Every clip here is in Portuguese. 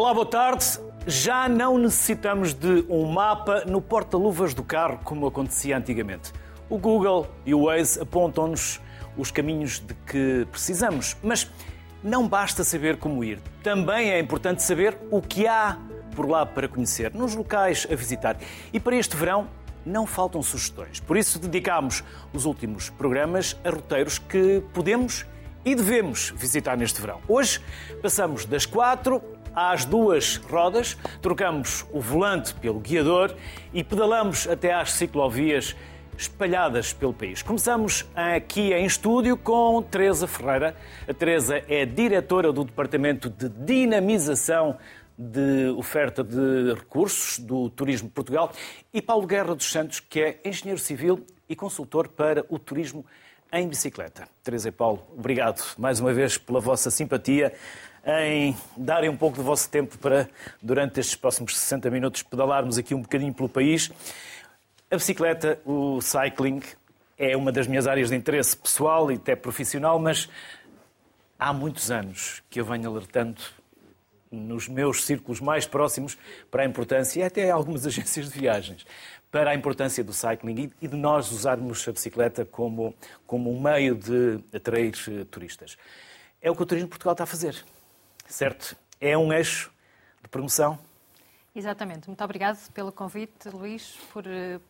Olá, boa tarde. Já não necessitamos de um mapa no porta-luvas do carro como acontecia antigamente. O Google e o Waze apontam-nos os caminhos de que precisamos, mas não basta saber como ir. Também é importante saber o que há por lá para conhecer, nos locais a visitar. E para este verão não faltam sugestões. Por isso dedicámos os últimos programas a roteiros que podemos e devemos visitar neste verão. Hoje passamos das quatro às duas rodas, trocamos o volante pelo guiador e pedalamos até às ciclovias espalhadas pelo país. Começamos aqui em estúdio com Teresa Ferreira. A Teresa é diretora do Departamento de Dinamização de Oferta de Recursos do Turismo Portugal e Paulo Guerra dos Santos, que é engenheiro civil e consultor para o turismo em bicicleta. Teresa e Paulo, obrigado mais uma vez pela vossa simpatia em darem um pouco do vosso tempo para, durante estes próximos 60 minutos, pedalarmos aqui um bocadinho pelo país. A bicicleta, o cycling, é uma das minhas áreas de interesse pessoal e até profissional, mas há muitos anos que eu venho alertando nos meus círculos mais próximos para a importância, e até algumas agências de viagens, para a importância do cycling e de nós usarmos a bicicleta como, como um meio de atrair eh, turistas. É o que o Turismo de Portugal está a fazer, certo? É um eixo de promoção. Exatamente. Muito obrigado pelo convite, Luís, por eh,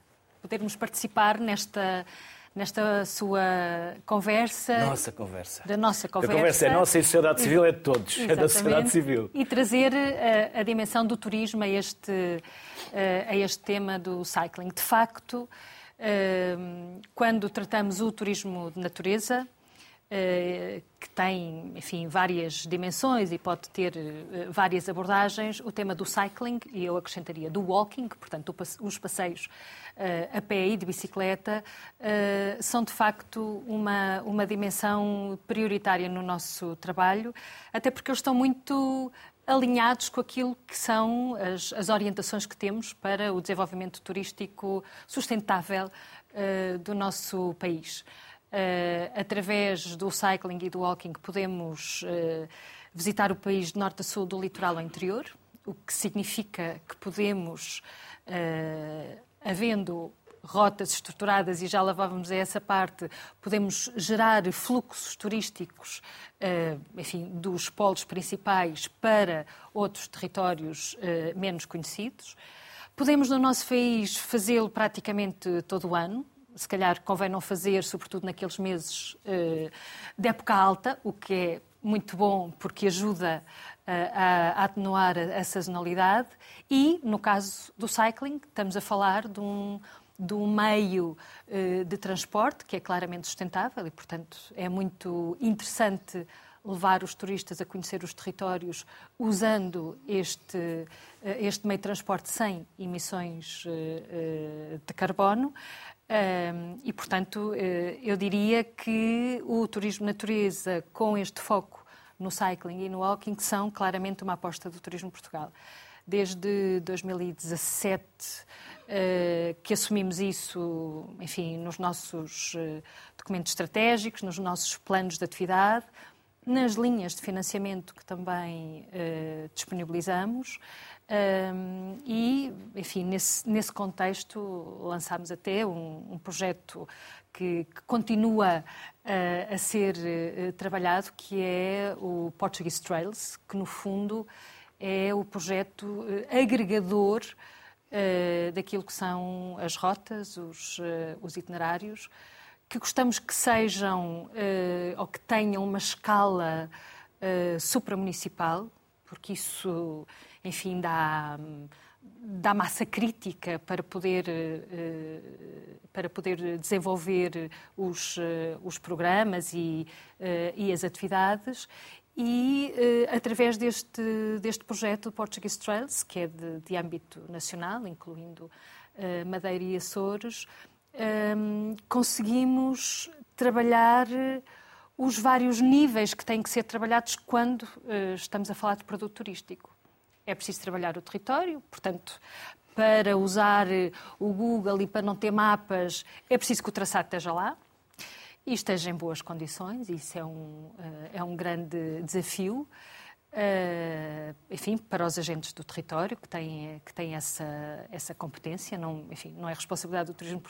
podermos participar nesta nesta sua conversa. Nossa conversa. Da nossa conversa. A conversa é nossa e a sociedade civil é de todos. Exatamente. É da sociedade civil. E trazer a, eh, a dimensão do turismo a este, eh, a este tema do cycling. De facto, quando tratamos o turismo de natureza, que tem, enfim, várias dimensões e pode ter várias abordagens. O tema do cycling, e eu acrescentaria do walking, portanto, os passeios uh, a pé e de bicicleta, são de facto uma, uma dimensão prioritária no nosso trabalho, até porque eles estão muito alinhados com aquilo que são as, as orientações que temos para o desenvolvimento turístico sustentável do nosso país. Através do cycling e do walking podemos visitar o país de norte a sul, do litoral ao interior, o que significa que podemos havendo rotas estruturadas, e já lavávamos a essa parte, podemos gerar fluxos turísticos, eh, enfim, dos polos principais para outros territórios eh, menos conhecidos. Podemos, no nosso país, fazê-lo praticamente todo o ano. Se calhar convém não fazer, sobretudo naqueles meses eh, de época alta, o que é muito bom porque ajuda a, atenuar a, sazonalidade. E, no caso do cycling, estamos a falar de um, de um meio eh, de transporte que é claramente sustentável e, portanto, é muito interessante levar os turistas a conhecer os territórios usando este, eh, este meio de transporte sem emissões eh, de carbono. E, portanto, eu diria que o turismo natureza, com este foco no cycling e no walking, são claramente uma aposta do Turismo Portugal. Desde 2017 eh, que assumimos isso, enfim, nos nossos eh, documentos estratégicos, nos nossos planos de atividade, nas linhas de financiamento que também eh, disponibilizamos. Um, e, enfim, nesse, nesse contexto lançámos até um, um projeto que, que continua uh, a ser uh, trabalhado, que é o Portuguese Trails, que no fundo é o projeto uh, agregador daquilo que são as rotas, os, os itinerários, que gostamos que sejam ou que tenham uma escala supramunicipal, porque isso, enfim, dá dá massa crítica para poder, eh, para poder desenvolver os, eh, os programas e, eh, e as atividades. E através deste, deste projeto Portuguese Trails, que é de, de âmbito nacional, incluindo Madeira e Açores, conseguimos trabalhar os vários níveis que têm que ser trabalhados quando estamos a falar de produto turístico é preciso trabalhar o território, portanto, para usar eh, o Google e para não ter mapas, é preciso que o traçado esteja lá e esteja em boas condições, isso é um, eh, é um grande desafio. Uh, enfim, para os agentes do território que têm, que têm essa, essa competência. Não, enfim, não é responsabilidade do Turismo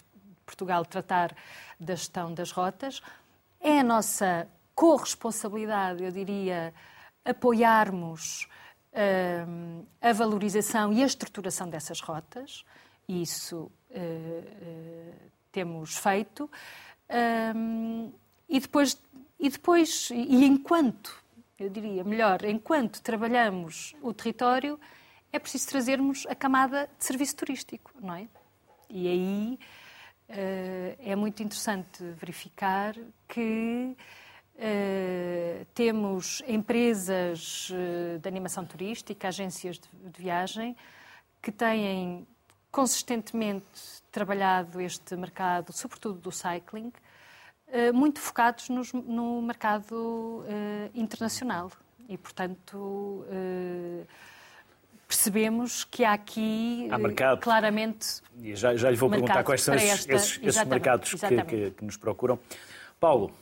Portugal tratar da gestão das rotas. É a nossa corresponsabilidade, eu diria, apoiarmos uh, a valorização e a estruturação dessas rotas. Isso uh, temos feito. e depois, e depois, e enquanto eu diria melhor, enquanto trabalhamos o território, é preciso trazermos a camada de serviço turístico, não é? E aí uh, é muito interessante verificar que uh, temos empresas uh, de animação turística, agências de, de viagem, que têm consistentemente trabalhado este mercado, sobretudo do cycling, eh, muito focados nos, no mercado uh, internacional. E, portanto, uh, percebemos que há aqui há mercado. claramente. E já, já lhe vou perguntar quais são esses, esta... esses, esses mercados que, que, que nos procuram. Paulo,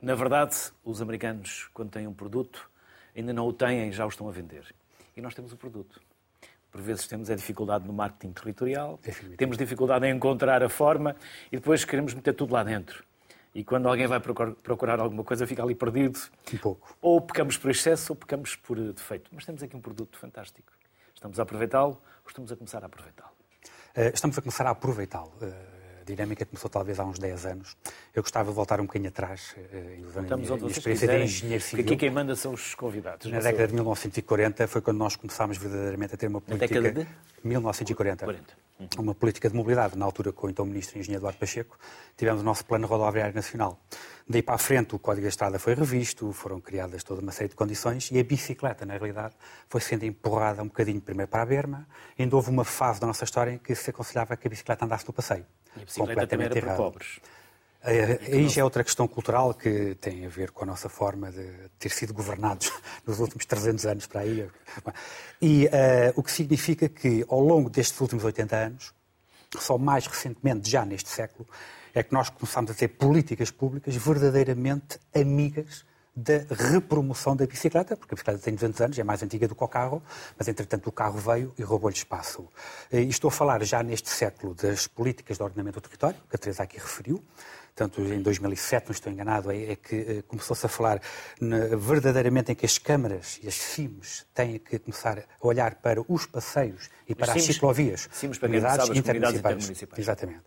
na verdade, os americanos, quando têm um produto, ainda não o têm, já o estão a vender. E nós temos o produto. Por vezes temos a dificuldade no marketing territorial, temos dificuldade em encontrar a forma e depois queremos meter tudo lá dentro. E quando alguém vai procurar alguma coisa, fica ali perdido. Um pouco. Ou pecamos por excesso ou pecamos por defeito. Mas temos aqui um produto fantástico. Estamos a aproveitá-lo ou estamos a começar a aproveitá-lo? Uh, estamos a começar a aproveitá-lo. Dinâmica começou talvez há uns 10 anos. Eu gostava de voltar um bocadinho atrás, uh, usando Estamos a minha, experiência de engenheiro civil. Porque aqui quem manda são os convidados. Na década de 1940 foi quando nós começámos verdadeiramente a ter uma política... Na década de? 1940. 40 uma política de mobilidade, na altura com o então Ministro Engenheiro Eduardo Pacheco, tivemos o nosso Plano Rodoviário Nacional. Daí para a frente, o Código da Estrada foi revisto, foram criadas toda uma série de condições e a bicicleta, na realidade, foi sendo empurrada um bocadinho primeiro para a berma. Ainda houve uma fase da nossa história em que se aconselhava que a bicicleta andasse no passeio. E a bicicleta também era para pobres. Aí já é outra questão cultural que tem a ver com a nossa forma de ter sido governados nos últimos 300 anos para aí. E uh, o que significa que, ao longo destes últimos 80 anos, só mais recentemente, já neste século, é que nós começámos a ter políticas públicas verdadeiramente amigas da repromoção da bicicleta, porque a bicicleta tem 200 anos, é mais antiga do que o carro, mas entretanto o carro veio e roubou-lhe espaço. E estou a falar já neste século das políticas de ordenamento do território, que a Teresa aqui referiu, tanto em 2007, não estou enganado, é, é que eh, começou-se a falar verdadeiramente em que as câmaras e as CIMs têm que começar a olhar para os passeios e para as, as ciclovias, CIMs, para comunidades, sabe, intermunicipais. intermunicipais. Exatamente.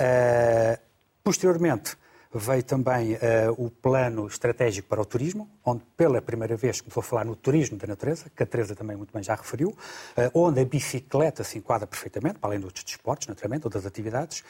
Uh, posteriormente, veio também uh, o plano estratégico para o turismo, onde pela primeira vez começou a falar no turismo da natureza, que a Teresa também muito bem já referiu, uh, onde a bicicleta se enquadra perfeitamente, para além dos desportos, naturalmente, outras atividades,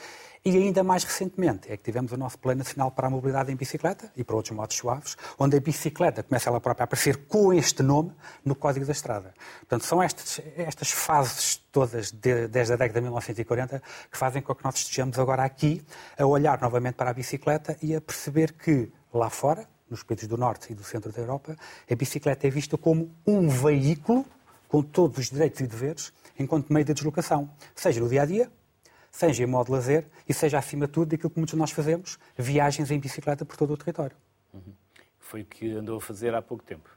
e ainda mais recentemente é que tivemos o nosso Plano Nacional para a Mobilidade em Bicicleta e para outros modos suaves, onde a bicicleta começa ela própria a aparecer com este nome no Código da Estrada. Portanto, são estas, estas fases todas de, desde a década de 1940 que fazem com que nós estejamos agora aqui a olhar novamente para a bicicleta e a perceber que lá fora, nos países do Norte e do Centro da Europa, a bicicleta é vista como um veículo com todos os direitos e deveres enquanto meio de deslocação, seja no dia a dia seja em modo de lazer e seja, acima de tudo, daquilo que muitos de nós fazemos, viagens em bicicleta por todo o território. Uhum. Foi o que andou a fazer há pouco tempo.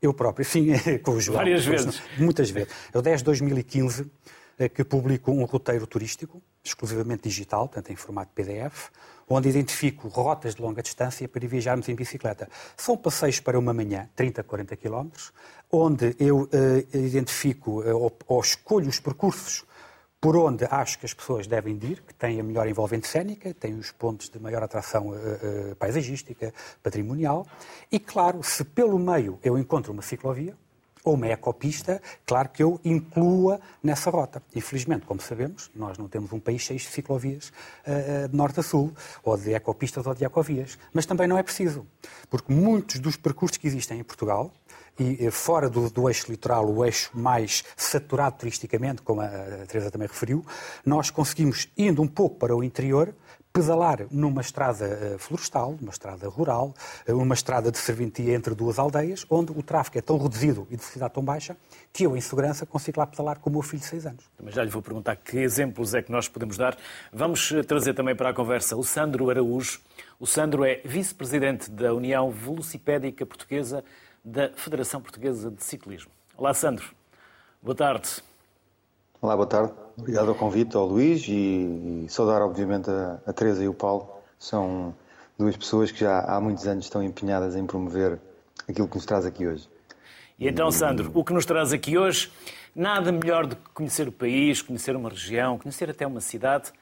Eu próprio, sim, com o João. Várias vezes. Muitas vezes. Eu, desde 2015, é que publico um roteiro turístico, exclusivamente digital, portanto em formato PDF, onde identifico rotas de longa distância para viajarmos em bicicleta. São passeios para uma manhã, 30, 40 quilómetros, onde eu uh, identifico uh, ou, ou escolho os percursos por onde acho que as pessoas devem ir, que têm a melhor envolvente cénica, têm os pontos de maior atração uh, uh, paisagística, patrimonial, e claro, se pelo meio eu encontro uma ciclovia, ou uma ecopista, claro que eu inclua nessa rota. Infelizmente, como sabemos, nós não temos um país cheio de ciclovias uh, de norte a sul, ou de ecopistas ou de ecovias. Mas também não é preciso, porque muitos dos percursos que existem em Portugal, e fora do, do, eixo litoral, o eixo mais saturado turisticamente, como a, a Teresa também referiu, nós conseguimos, indo um pouco para o interior, pedalar numa estrada eh, florestal, uma estrada rural, eh, uma estrada de serventia entre duas aldeias, onde o tráfego é tão reduzido e de velocidade tão baixa que eu, em segurança, consigo lá pedalar com o meu filho de 6 anos. Mas já lhe vou perguntar que exemplos é que nós podemos dar. Vamos eh, trazer também para a conversa o Sandro Araújo. O Sandro é vice-presidente da União Velocipédica Portuguesa da Federação Portuguesa de Ciclismo. Olá, Sandro. Boa tarde. Olá, boa tarde. Obrigado ao convite ao Luís e, e saudar, obviamente, a, a Teresa e o Paulo. São duas pessoas que já há muitos anos estão empenhadas em promover aquilo que nos traz aqui hoje. E então, Sandro, o que nos traz aqui hoje, nada melhor do que conhecer o país, conhecer uma região, conhecer até uma cidade,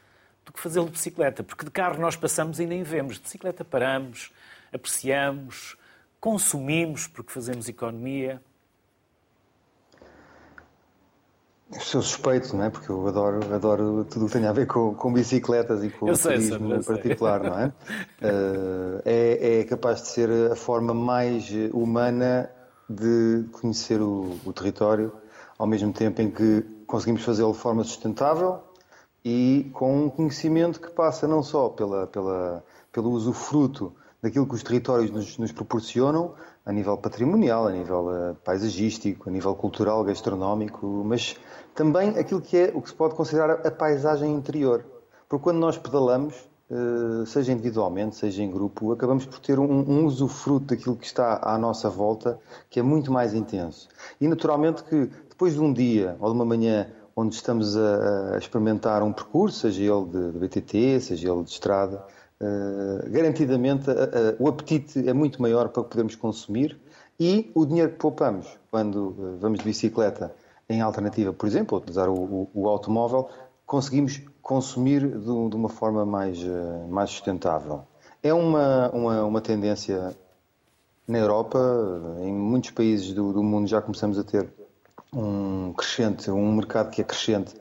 do que fazê-lo de bicicleta. Porque de carro nós passamos e nem vemos. De bicicleta paramos, apreciamos, consumimos porque fazemos economia. Sou suspeito, não é? Porque eu adoro, adoro tudo o que tem a ver com, com bicicletas e com eu o sei, turismo em particular, não é? Uh, é? é? capaz de ser a forma mais humana de conhecer o, o território, ao mesmo tempo em que conseguimos fazê-lo de forma sustentável e com um conhecimento que passa não só pela, pela, pelo usufruto daquilo que os territórios nos, nos proporcionam, a nível patrimonial, a nível uh, paisagístico, a nível cultural, gastronómico, mas também aquilo que é o que se pode considerar a paisagem interior. Porque quando nós pedalamos, uh, seja individualmente, seja em grupo, acabamos por ter um, um usufruto daquilo que está à nossa volta que é muito mais intenso. E naturalmente que depois de um dia ou de uma manhã onde estamos a, a experimentar um percurso, seja ele de, de BTT, seja ele de estrada, Uh, garantidamente uh, uh, o apetite é muito maior para podermos consumir e o dinheiro que poupamos quando vamos de bicicleta em alternativa, por exemplo, utilizar o, o, o automóvel, conseguimos consumir de, de uma forma mais, mais sustentável. É uma, uma, uma, tendência na Europa, em muitos países do, do mundo já começamos a ter um crescente, um mercado que é crescente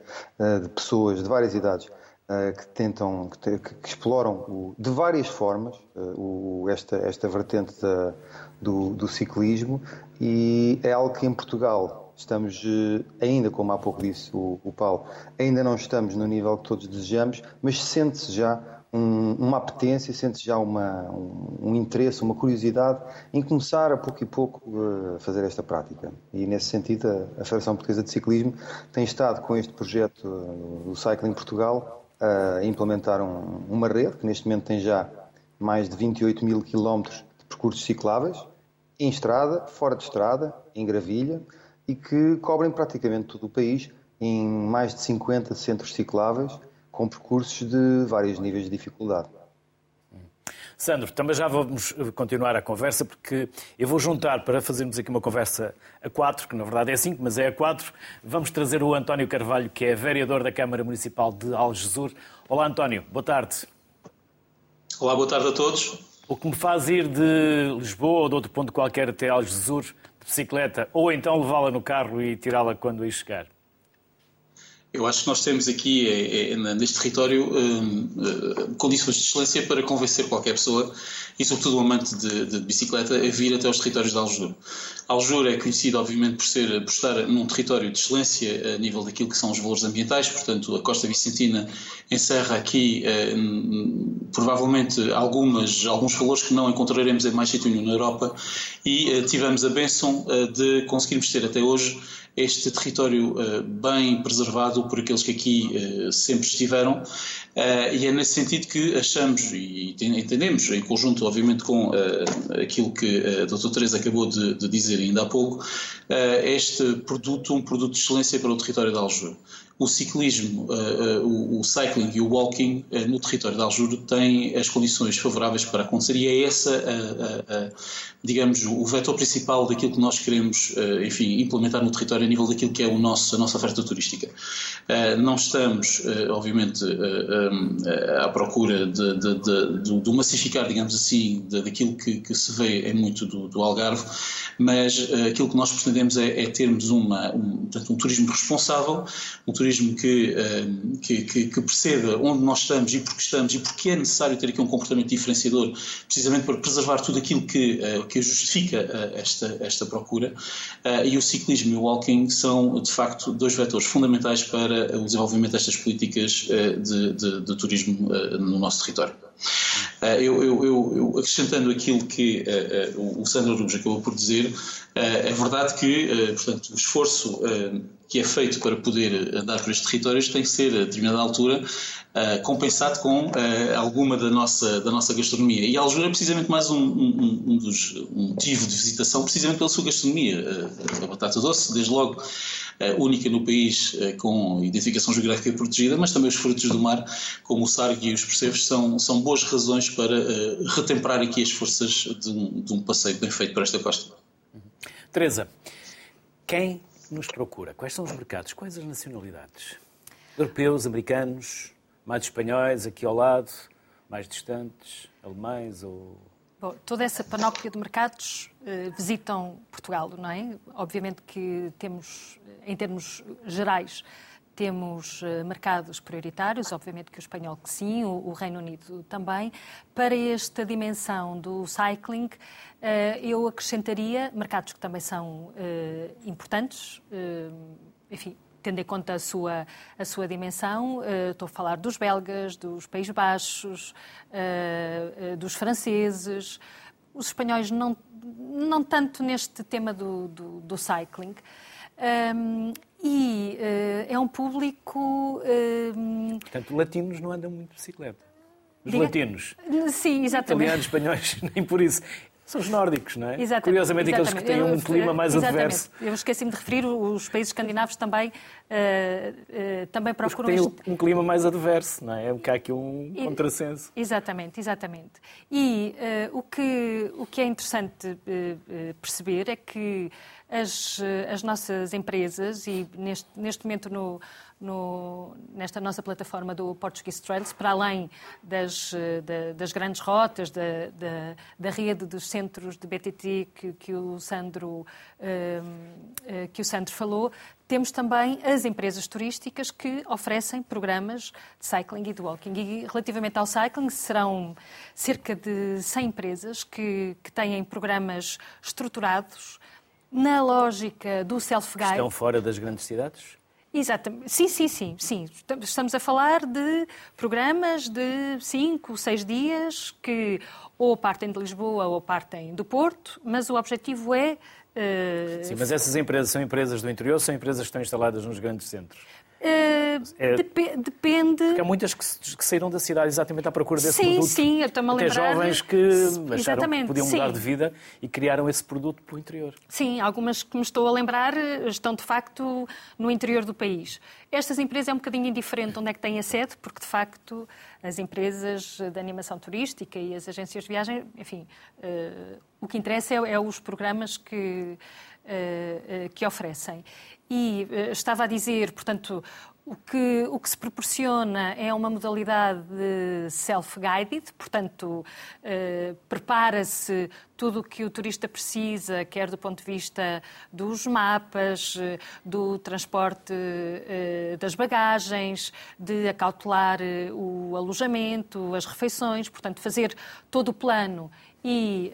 de pessoas de várias idades que tentam, que, que, que exploram o, de várias formas uh, o, esta, esta vertente da, do, do, ciclismo e é algo que em Portugal estamos uh, ainda, como há pouco disse o, o, Paulo, ainda não estamos no nível que todos desejamos, mas sente-se já um, uma apetência, sente-se já uma, um, um, interesse, uma curiosidade em começar a pouco e pouco a fazer esta prática. E nesse sentido a, a Federação Portuguesa de Ciclismo tem estado com este projeto do Cycling Portugal a implementar um, uma rede que neste momento tem já mais de 28 mil quilómetros de percursos cicláveis, em estrada, fora de estrada, em gravilha, e que cobrem praticamente todo o país em mais de 50 centros cicláveis, com percursos de vários níveis de dificuldade. Sandro, também já vamos eh, continuar a conversa, porque eu vou juntar para fazermos aqui uma conversa a quatro, que na verdade é cinco, mas é a quatro. Vamos trazer o António Carvalho, que é vereador da Câmara Municipal de Algesur. Olá, António, boa tarde. Olá, boa tarde a todos. O que me faz ir de Lisboa ou de outro ponto qualquer até Algesur de bicicleta, ou então levá-la no carro e tirá-la quando aí chegar? Eu acho que nós temos aqui, é, é, neste território, um, uh, condições de excelência para convencer qualquer pessoa, e sobretudo um amante de, de bicicleta, a vir até os territórios de Aljur. Aljur é conhecido, obviamente, por, ser, por estar num território de excelência a nível daquilo que são os valores ambientais, portanto, a Costa Vicentina encerra aqui provavelmente algumas, alguns valores que não encontraremos em mais sítio nenhum na Europa, e tivemos a bênção de conseguirmos ter até hoje este território uh, bem preservado por aqueles que aqui uh, sempre estiveram, uh, e é nesse sentido que achamos e entendemos, em conjunto, obviamente, com aquilo que a doutora Teresa acabou de, de, dizer ainda há pouco, este produto, um produto de excelência para o território de Aljur o ciclismo, uh, uh, o, cycling e o walking uh, no território de Aljuro têm as condições favoráveis para acontecer e é essa, digamos, o vetor principal daquilo que nós queremos, enfim, implementar no território a nível daquilo que é o nosso, a nossa oferta turística. não estamos, obviamente, à procura de, de, de, de, massificar, digamos assim, daquilo que, que, se vê em muito do, do Algarve, mas aquilo que nós pretendemos é, é termos uma, um, portanto, um turismo responsável, um turismo turismo que, eh, que, que, que, perceba onde nós estamos e porque estamos e porque é necessário ter aqui um comportamento diferenciador, precisamente para preservar tudo aquilo que, eh, que justifica eh, esta, esta procura. E o ciclismo e o walking são, de facto, dois vetores fundamentais para o desenvolvimento destas políticas de, de, de turismo no nosso território. Eu, eu, eu, acrescentando aquilo que o Sandro Rubens acabou por dizer, é verdade que, portanto, o esforço que é feito para poder andar por estes territórios tem que ser, a determinada altura, uh, compensado com uh, alguma da nossa, da nossa gastronomia. E Aljuda é precisamente mais um, um, um, dos, motivo de visitação, precisamente pela sua gastronomia. Uh, a batata doce, desde logo, única no país com identificação geográfica protegida, mas também os frutos do mar, como o sargue e os percebes, são, são boas razões para retemperar aqui as forças de um, de um passeio bem feito por esta costa. Teresa, quem nos procura? Quais são os mercados? Quais as nacionalidades? Europeus, americanos, mais espanhóis aqui ao lado, mais distantes, alemães ou Bom, toda essa panóplia de mercados eh, visitam Portugal, não é? Obviamente que temos, em termos gerais, temos eh, mercados prioritários, obviamente que o espanhol que sim, o, Reino Unido também. Para esta dimensão do cycling, eh, eu acrescentaria mercados que também são eh, importantes, enfim, tendo em conta a sua, a sua dimensão, estou a falar dos belgas, dos Países Baixos, dos franceses, os espanhóis não, não tanto neste tema do, do, do cycling. E uh, é um público. Uh, Portanto, latinos não andam muito de bicicleta. Os Diga... latinos. Sim, exatamente. Italianos, espanhóis, nem por isso. São os nórdicos, não é? Exatamente. Curiosamente, exatamente. aqueles que têm um clima mais exatamente. adverso. Eu esqueci-me de referir, os países escandinavos também, uh, uh, também procuram... Têm um clima mais adverso, não é? É que há aqui um e, contrassenso. Exatamente, exatamente. E uh, o, que, o que é interessante perceber é que as, as nossas empresas, e neste, neste momento no, no, nesta nossa plataforma do Portuguese Trails, para além das, das grandes rotas, da, da, da, rede dos centros de BTT que, que, o Sandro, hum, que o Sandro falou, temos também as empresas turísticas que oferecem programas de cycling e de walking. E relativamente ao cycling, serão cerca de 100 empresas que, que têm programas estruturados na lógica do self-guide. Estão fora das grandes cidades? Exatamente. Sim, sim, sim, sim. Estamos a falar de programas de cinco, seis dias que ou partem de Lisboa ou partem do Porto, mas o objetivo é. Uh... Sim, mas essas empresas são empresas do interior ou são empresas que estão instaladas nos grandes centros? Uh, é, dep depende. Porque há muitas que, que, saíram da cidade exatamente à procura desse sim, produto. Sim, sim, eu estou-me a lembrar. Até jovens que acharam que podiam mudar sim. de vida e criaram esse produto para o interior. Sim, algumas que me estou a lembrar estão de facto no interior do país. Estas empresas é um bocadinho indiferente onde é que têm a sede, porque de facto as empresas de animação turística e as agências de viagem, enfim, uh, o que interessa é, é os programas que, uh, uh, que oferecem. E uh, estava a dizer, portanto, o que, o que se proporciona é uma modalidade self-guided, portanto, uh, prepara-se tudo o que o turista precisa, quer do ponto de vista dos mapas, do transporte das bagagens, de acautelar o alojamento, as refeições, portanto, fazer todo o plano e,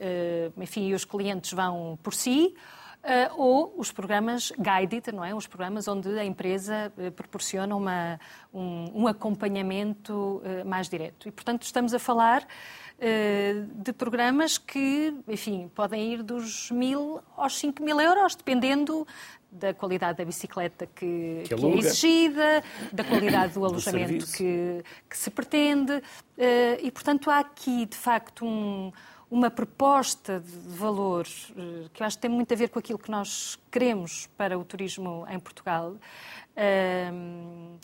enfim, os clientes vão por si. Uh, ou os programas guided, não é? Os programas onde a empresa uh, proporciona uma, um, um, acompanhamento uh, mais direto. E, portanto, estamos a falar de programas que, enfim, podem ir dos mil aos cinco mil euros, dependendo da qualidade da bicicleta que, que, que é exigida, da qualidade do alojamento do que, que, se pretende. e, portanto, há aqui, de facto, um uma proposta de valor eh, que eu acho que tem muito a ver com aquilo que nós queremos para o turismo em Portugal, ehm,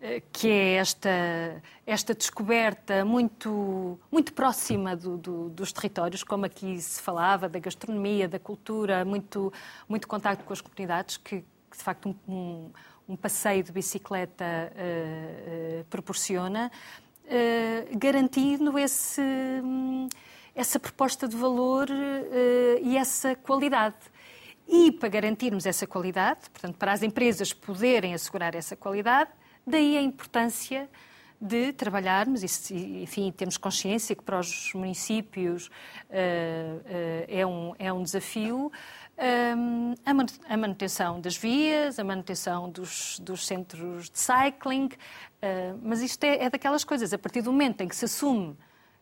eh, que é esta, esta descoberta muito, muito próxima do, do, dos territórios, como aqui se falava, da gastronomia, da cultura, muito, muito contato com as comunidades, que, que de facto um, um, um, passeio de bicicleta uh, proporciona, garantindo esse. Essa proposta de valor uh, e essa qualidade. E para garantirmos essa qualidade, portanto, para as empresas poderem assegurar essa qualidade, daí a importância de trabalharmos, e, enfim, temos consciência que para os municípios uh, uh, é, um, é um desafio, um, a manutenção das vias, a manutenção dos, dos centros de cycling, uh, mas isto é, é daquelas coisas, a partir do momento em que se assume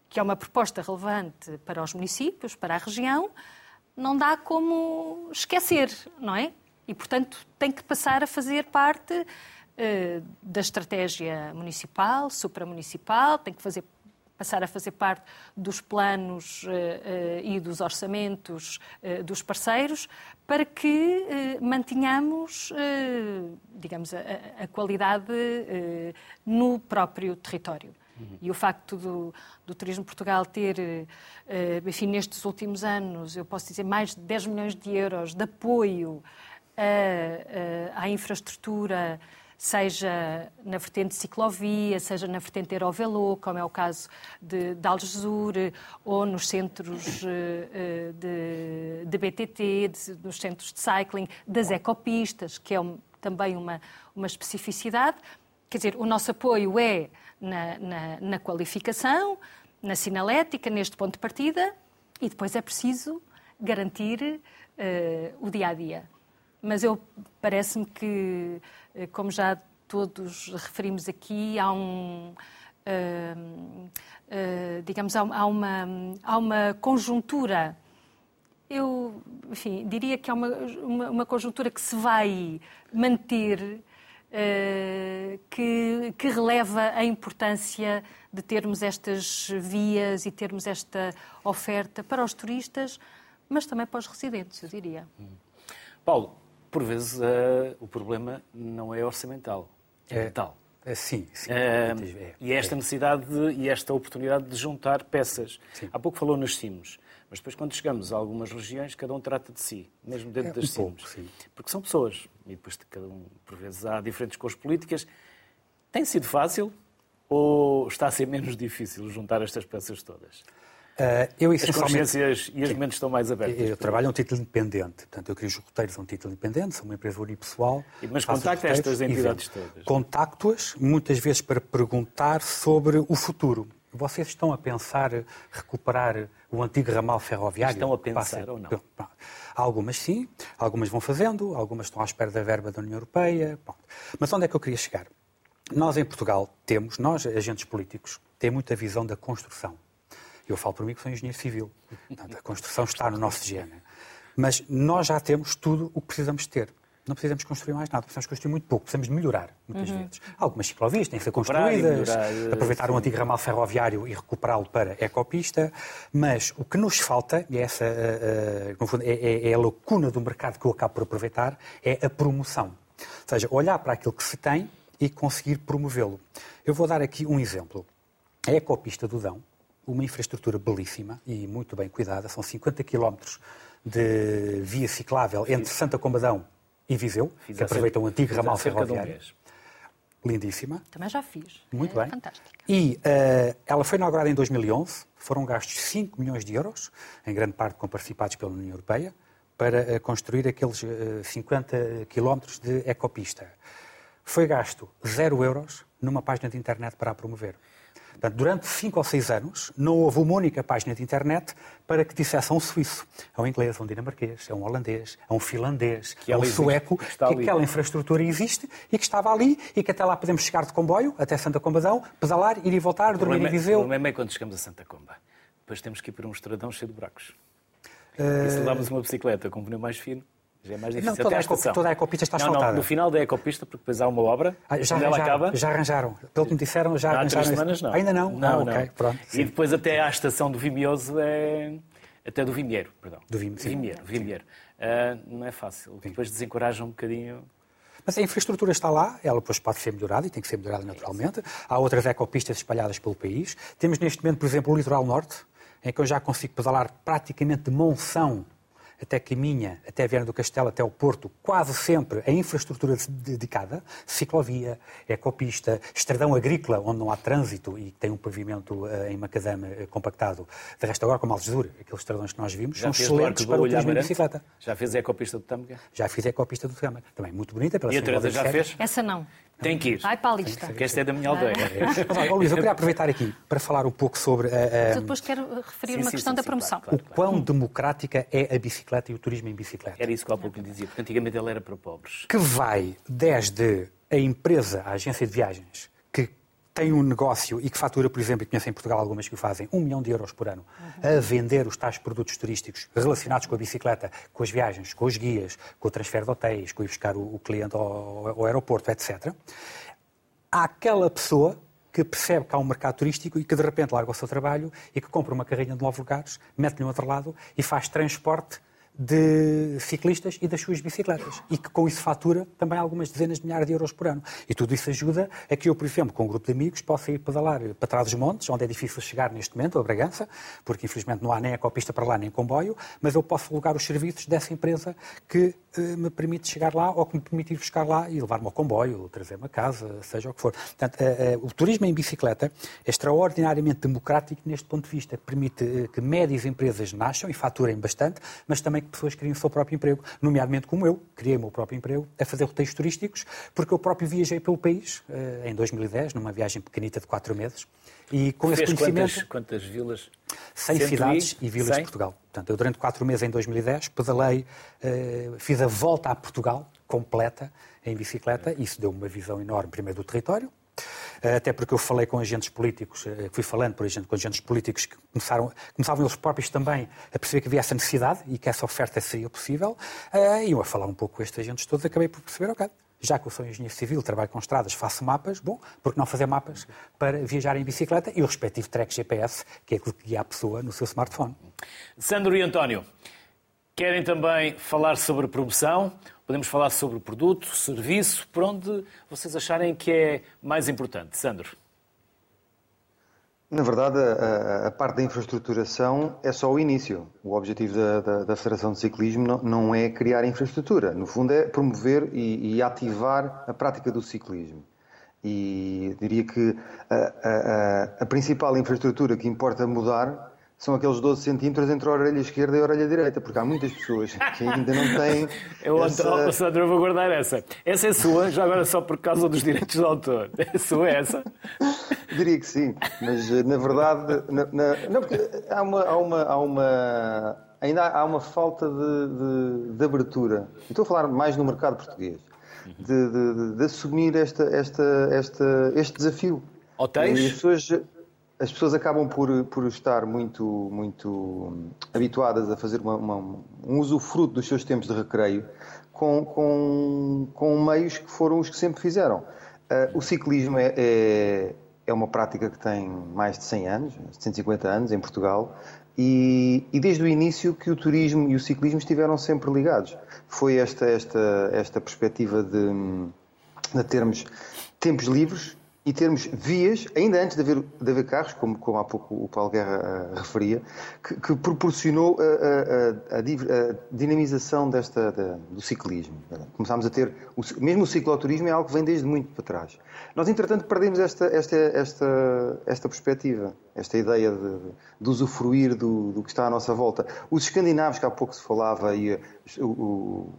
que é uma proposta relevante para os municípios, para a região, não dá como esquecer, não é? E, portanto, tem que passar a fazer parte eh, da estratégia municipal, supramunicipal, tem que fazer, passar a fazer parte dos planos eh, e dos orçamentos dos parceiros para que mantenhamos, digamos, a, a qualidade no próprio território. Uhum. E o facto do, do Turismo Portugal ter, enfim, nestes últimos anos, eu posso dizer, mais de 10 milhões de euros de apoio a, a, à infraestrutura, seja na vertente ciclovia, seja na vertente aerovelo, como é o caso de, de Algesur, ou nos centros eh, eh, de, de BTT, de, nos centros de cycling, das ecopistas, que é um, também uma, uma especificidade. Quer dizer, o nosso apoio é na, na, na qualificação, na sinalética, neste ponto de partida, e depois é preciso garantir uh, o dia a dia mas eu parece-me que, eh, como já todos referimos aqui, há um. Uh, uh, digamos, há, há, uma, há uma conjuntura. Eu, enfim, diria que há uma, uma, uma conjuntura que se vai manter, que, que releva a importância de termos estas vias e termos esta oferta para os turistas, mas também para os residentes, eu diria. Paulo, por vezes uh, o problema não é orçamental, é, tal. É, sim, sim. Uh, é, e é esta necessidade de, e esta oportunidade de juntar peças. Sim. Há pouco falou nas CIMs, mas depois quando chegamos a algumas regiões, cada um trata de si, mesmo dentro é, das um. Porque são pessoas, e depois de cada um, por vezes, há diferentes cores políticas. Tem sido fácil ou está a ser menos difícil juntar estas peças todas? Uh, eu, as consciências e as mentes estão mais abertas. Eu, eu trabalho a um título independente, portanto, eu crio os roteiros a um título independente, sou uma empresa unipessoal. Mas contacta estas entidades todas? Contacto-as, muitas vezes para perguntar sobre o futuro. Vocês estão a pensar recuperar o antigo ramal ferroviário? Estão a pensar Passa, ou não? Algumas sim, algumas vão fazendo, algumas estão à espera da verba da União Europeia. Mas onde é que eu queria chegar? Nós em Portugal temos, nós agentes políticos, temos muita visão da construção. Eu falo por mim que sou engenheiro civil. Portanto, a construção está no nosso gene. Mas nós já temos tudo o que precisamos ter. Não precisamos construir mais nada, precisamos construir muito pouco, precisamos melhorar, muitas uhum. vezes. Algumas ciclovias têm que ser construídas, melhorar, aproveitar sim. um antigo ramal ferroviário e recuperá-lo para ecopista, mas o que nos falta, e essa uh, uh, fundo, é, é, é, a lacuna do mercado que eu acabo por aproveitar, é a promoção. Ou seja, olhar para aquilo que se tem e conseguir promovê-lo. Eu vou dar aqui um exemplo. A ecopista do Dão, uma infraestrutura belíssima e muito bem cuidada. São 50 quilómetros de via ciclável entre Santa Combadão e Viseu, fiz que aproveita um antigo ramal ferroviário. Um Lindíssima. Também já fiz. Muito é bem. Fantástica. E uh, ela foi inaugurada em 2011. Foram gastos 5 milhões de euros, em grande parte com participados pela União Europeia, para uh, construir aqueles uh, 50 quilómetros de ecopista. Foi gasto 0 euros numa página de internet para a promover. Portanto, durante cinco ou seis anos, não houve uma única página de internet para que dissesse a um suíço, a um inglês, a um dinamarquês, a um holandês, a um finlandês, que a um sueco, que, que aquela infraestrutura existe e que estava ali e que até lá podemos chegar de comboio, até Santa Combadão, pedalar, ir e voltar, dormir em Viseu. O problema é quando chegamos a Santa Comba. Depois temos que ir para um estradão cheio de buracos. Uh... E se levarmos uma bicicleta com um pneu mais fino, já é mais difícil. Não, toda, a, a toda a ecopista está não, asfaltada. Não, no final da ecopista, porque depois há uma obra, ah, já ela acaba... Já arranjaram. Pelo que me disseram, já não, arranjaram. Há três semanas não. Ainda não? Não, ah, não. Okay, pronto, e depois até à estação do Vimioso é... Até do Vimieiro, perdão. Do Vim... Vimieiro, Vimieiro. Uh, não é fácil. Sim. Depois desencoraja um bocadinho... Mas a infraestrutura está lá, ela depois pode ser melhorada e tem que ser melhorada naturalmente. Há outras ecopistas espalhadas pelo país. Temos neste momento, por exemplo, o Litoral Norte, em que eu já consigo pedalar praticamente de monção até Caminha, até Viana do Castelo, até o Porto, quase sempre a infraestrutura dedicada, ciclovia, ecopista, estradão agrícola, onde não há trânsito e tem um pavimento uh, em macadame uh, compactado. De resto, agora, como Algesur, aqueles estradões que nós vimos, Já são excelentes para o turismo em bicicleta. Já fez a ecopista do Tâmega? Já fiz a ecopista do Tâmega. Também muito bonita. Pela e a Teresa já fez? Essa não. Tem que ir. Vai para a lista. Porque esta é da minha aldeia. Mas, Luís, eu queria aproveitar aqui para falar um pouco sobre... A, a... depois quero referir sim, uma sim, questão sim, da promoção. Claro, claro, o quão democrática é a bicicleta e o turismo em bicicleta. Era isso que há pouco lhe dizia, porque antigamente ele era para pobres. Que vai desde a empresa, a agência de viagens, que tem um negócio e que fatura, por exemplo, e conheço em Portugal algumas que o fazem, um milhão de euros por ano a vender os tais produtos turísticos relacionados com a bicicleta, com as viagens, com os guias, com o transfer de hotéis, com ir buscar o, cliente ao, ao aeroporto, etc. Há aquela pessoa que percebe que há um mercado turístico e que de repente larga o seu trabalho e que compra uma carrinha de nove lugares, mete-lhe no outro lado e faz transporte de ciclistas e das suas bicicletas e que com isso fatura também algumas dezenas de milhares de euros por ano. E tudo isso ajuda a que eu, por exemplo, com um grupo de amigos, possa ir pedalar para trás dos montes, onde é difícil chegar neste momento, a Bragança, porque infelizmente não há nem ecopista para lá, nem comboio, mas eu posso alugar os serviços dessa empresa que me permite chegar lá ou que me permite ir buscar lá e levar-me ao comboio, trazer-me a casa, seja o que for. Portanto, eh, eh, o turismo em bicicleta é extraordinariamente democrático neste ponto de vista, permite que médias empresas nasçam e faturem bastante, mas também que pessoas criem o seu próprio emprego, nomeadamente como eu, criei o meu próprio emprego a fazer roteiros turísticos, porque eu próprio viajei pelo país eh, em 2010, numa viagem pequenita de quatro meses, e com Fez esse conhecimento... Quantas, quantas vilas? 100 cidades e, vilas 100? de Portugal. Portanto, eu durante quatro meses em 2010 pedalei, eh, fiz a volta a Portugal completa em bicicleta, isso deu uma visão enorme primeiro do território, eh, até porque eu falei com agentes políticos, eh, fui falando, por exemplo, com agentes políticos que começaram, começavam eles próprios também a perceber que havia essa necessidade e que essa oferta seria possível, e eu a falar um pouco com estes agentes todos acabei por perceber, ok, já que eu sou engenheiro civil, trabalho com estradas, faço mapas, bom, porque não fazer mapas para viajar em bicicleta e o respectivo track GPS, que é aquilo que guia a pessoa no seu smartphone. Sandro e António, querem também falar sobre promoção? Podemos falar sobre produto, serviço, por onde vocês acharem que é mais importante. Sandro. Na verdade, a, a, parte da infraestruturação é só o início. O objetivo da, da, da Federação de Ciclismo não, não, é criar infraestrutura. No fundo, é promover e, e ativar a prática do ciclismo. E diria que a, a, principal infraestrutura que importa mudar são aqueles 12 centímetros entre a orelha esquerda e a orelha direita, porque há muitas pessoas que ainda não têm. Eu, essa... Eu vou guardar essa. Essa é sua, já agora só por causa dos direitos de autor. É sua essa? Diria que sim, mas eh, na verdade. Na, na, não, porque há uma, há uma, há uma. Ainda há uma falta de, de, de abertura. estou a falar mais no mercado português. De, de, de assumir esta, esta, esta, este desafio. Hotéis? E as pessoas, as pessoas acabam por, por estar muito, muito habituadas a fazer uma, uma, um usufruto dos seus tempos de recreio com, com, com meios que foram os que sempre fizeram. Uh, o ciclismo é, é, é, uma prática que tem mais de 100 anos, 150 anos em Portugal, e, e, desde o início que o turismo e o ciclismo estiveram sempre ligados. Foi esta, esta, esta perspectiva de, de termos tempos livres e termos vias, ainda antes de haver, de haver carros, como, como há pouco o Paulo Guerra uh, referia, que, que proporcionou a, a, a, a, dinamização desta, da, do ciclismo. Começámos a ter, o, mesmo o cicloturismo é algo que vem desde muito para trás. Nós, entretanto, perdemos esta, esta, esta, esta perspectiva, esta ideia de, de usufruir do, do, que está à nossa volta. Os escandinavos, que há pouco se falava, e o,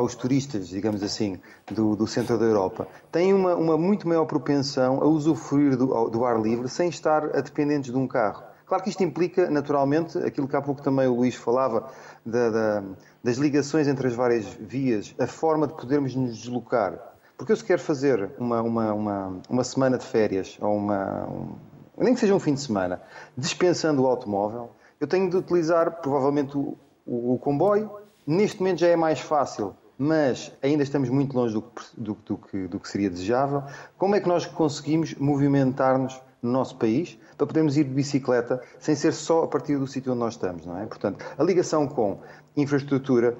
os turistas, digamos assim, do, do centro da Europa, têm uma, uma, muito maior propensão a usufruir do, do ar livre sem estar dependentes de um carro. Claro que isto implica, naturalmente, aquilo que há pouco também o Luís falava, da, da, das ligações entre as várias vias, a forma de podermos nos deslocar. Porque eu se quero fazer uma, uma, uma, uma semana de férias, ou uma, um, nem que seja um fim de semana, dispensando o automóvel, eu tenho de utilizar provavelmente o, o, o comboio. Neste momento já é mais fácil mas ainda estamos muito longe do, do, do, que, do que seria desejável. Como é que nós conseguimos movimentar-nos no nosso país para podermos ir de bicicleta sem ser só a partir do sítio onde nós estamos, não é? Portanto, a ligação com infraestrutura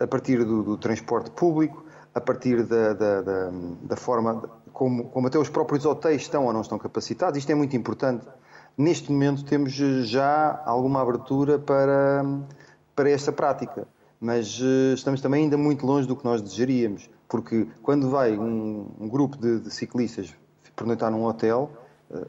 a partir do, do transporte público, a partir da, da, da, da forma como, como, até os próprios hotéis estão ou não estão capacitados, isto é muito importante. Neste momento temos já alguma abertura para, para esta prática mas uh, estamos também ainda muito longe do que nós desejaríamos, porque quando vai um, um grupo de, de, ciclistas pernoitar num hotel, uh,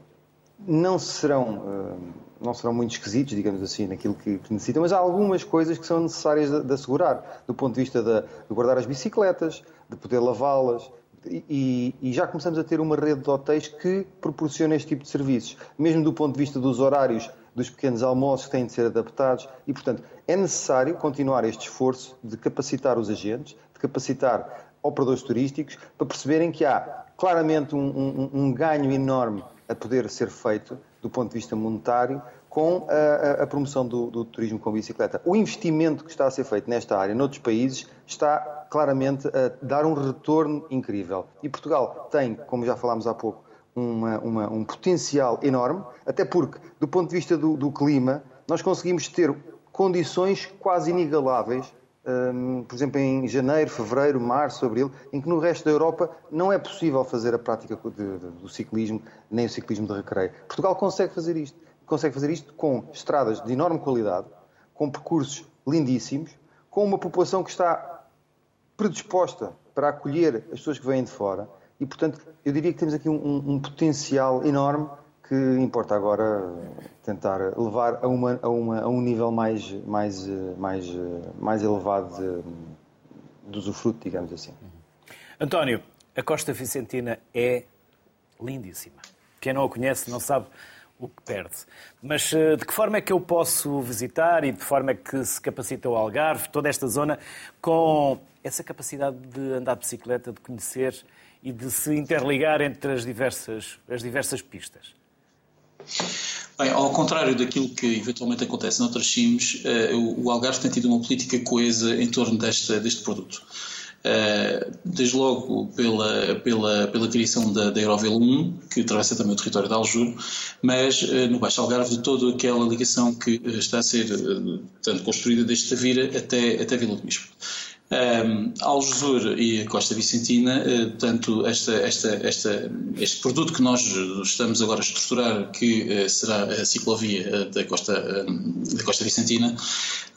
não serão, uh, não serão muito esquisitos, digamos assim, naquilo que, que, necessitam, mas há algumas coisas que são necessárias de, de assegurar, do ponto de vista de, de guardar as bicicletas, de poder lavá-las, e, e, já começamos a ter uma rede de hotéis que proporciona este tipo de serviços, mesmo do ponto de vista dos horários dos pequenos almoços que têm de ser adaptados e, portanto, é necessário continuar este esforço de capacitar os agentes, de capacitar operadores turísticos, para perceberem que há claramente um, um, um ganho enorme a poder ser feito do ponto de vista monetário com a, a, promoção do, do, turismo com bicicleta. O investimento que está a ser feito nesta área, noutros países, está claramente a dar um retorno incrível. E Portugal tem, como já falámos há pouco, uma, uma, um potencial enorme, até porque, do ponto de vista do, do clima, nós conseguimos ter condições quase inigualáveis um, por exemplo, em janeiro, fevereiro, março, abril, em que no resto da Europa não é possível fazer a prática de, de, do ciclismo, nem o ciclismo de recreio. Portugal consegue fazer isto. Consegue fazer isto com estradas de enorme qualidade, com percursos lindíssimos, com uma população que está predisposta para acolher as pessoas que vêm de fora. E, portanto, eu diria que temos aqui um, um potencial enorme que importa agora tentar levar a, uma, a, uma, a um nível mais, mais, mais, mais elevado de, de usufruto, digamos assim. António, a Costa Vicentina é lindíssima. Quem não a conhece não sabe o que perde. Mas eh, de que forma é que eu posso visitar e de que forma é que se capacita o Algarve, toda esta zona, com essa capacidade de andar de bicicleta, de conhecer e de se interligar entre as diversas, as diversas pistas? Bem, ao contrário daquilo que eventualmente acontece noutras CIMs, eh, o Algarve tem tido uma política coesa em torno desta, deste produto. Eh, desde logo pela, pela, pela criação da, da Eurovelo 1, que atravessa também o território de Aljur, mas eh, no Baixo Algarve de toda aquela ligação que está a ser tanto construída desde Tavira até, até Vila do Bispo. Um, Algesur e a Costa Vicentina, uh, portanto, esta, esta, esta, este produto que nós estamos agora a estruturar, que uh, será a ciclovia uh, da, Costa, da Costa Vicentina,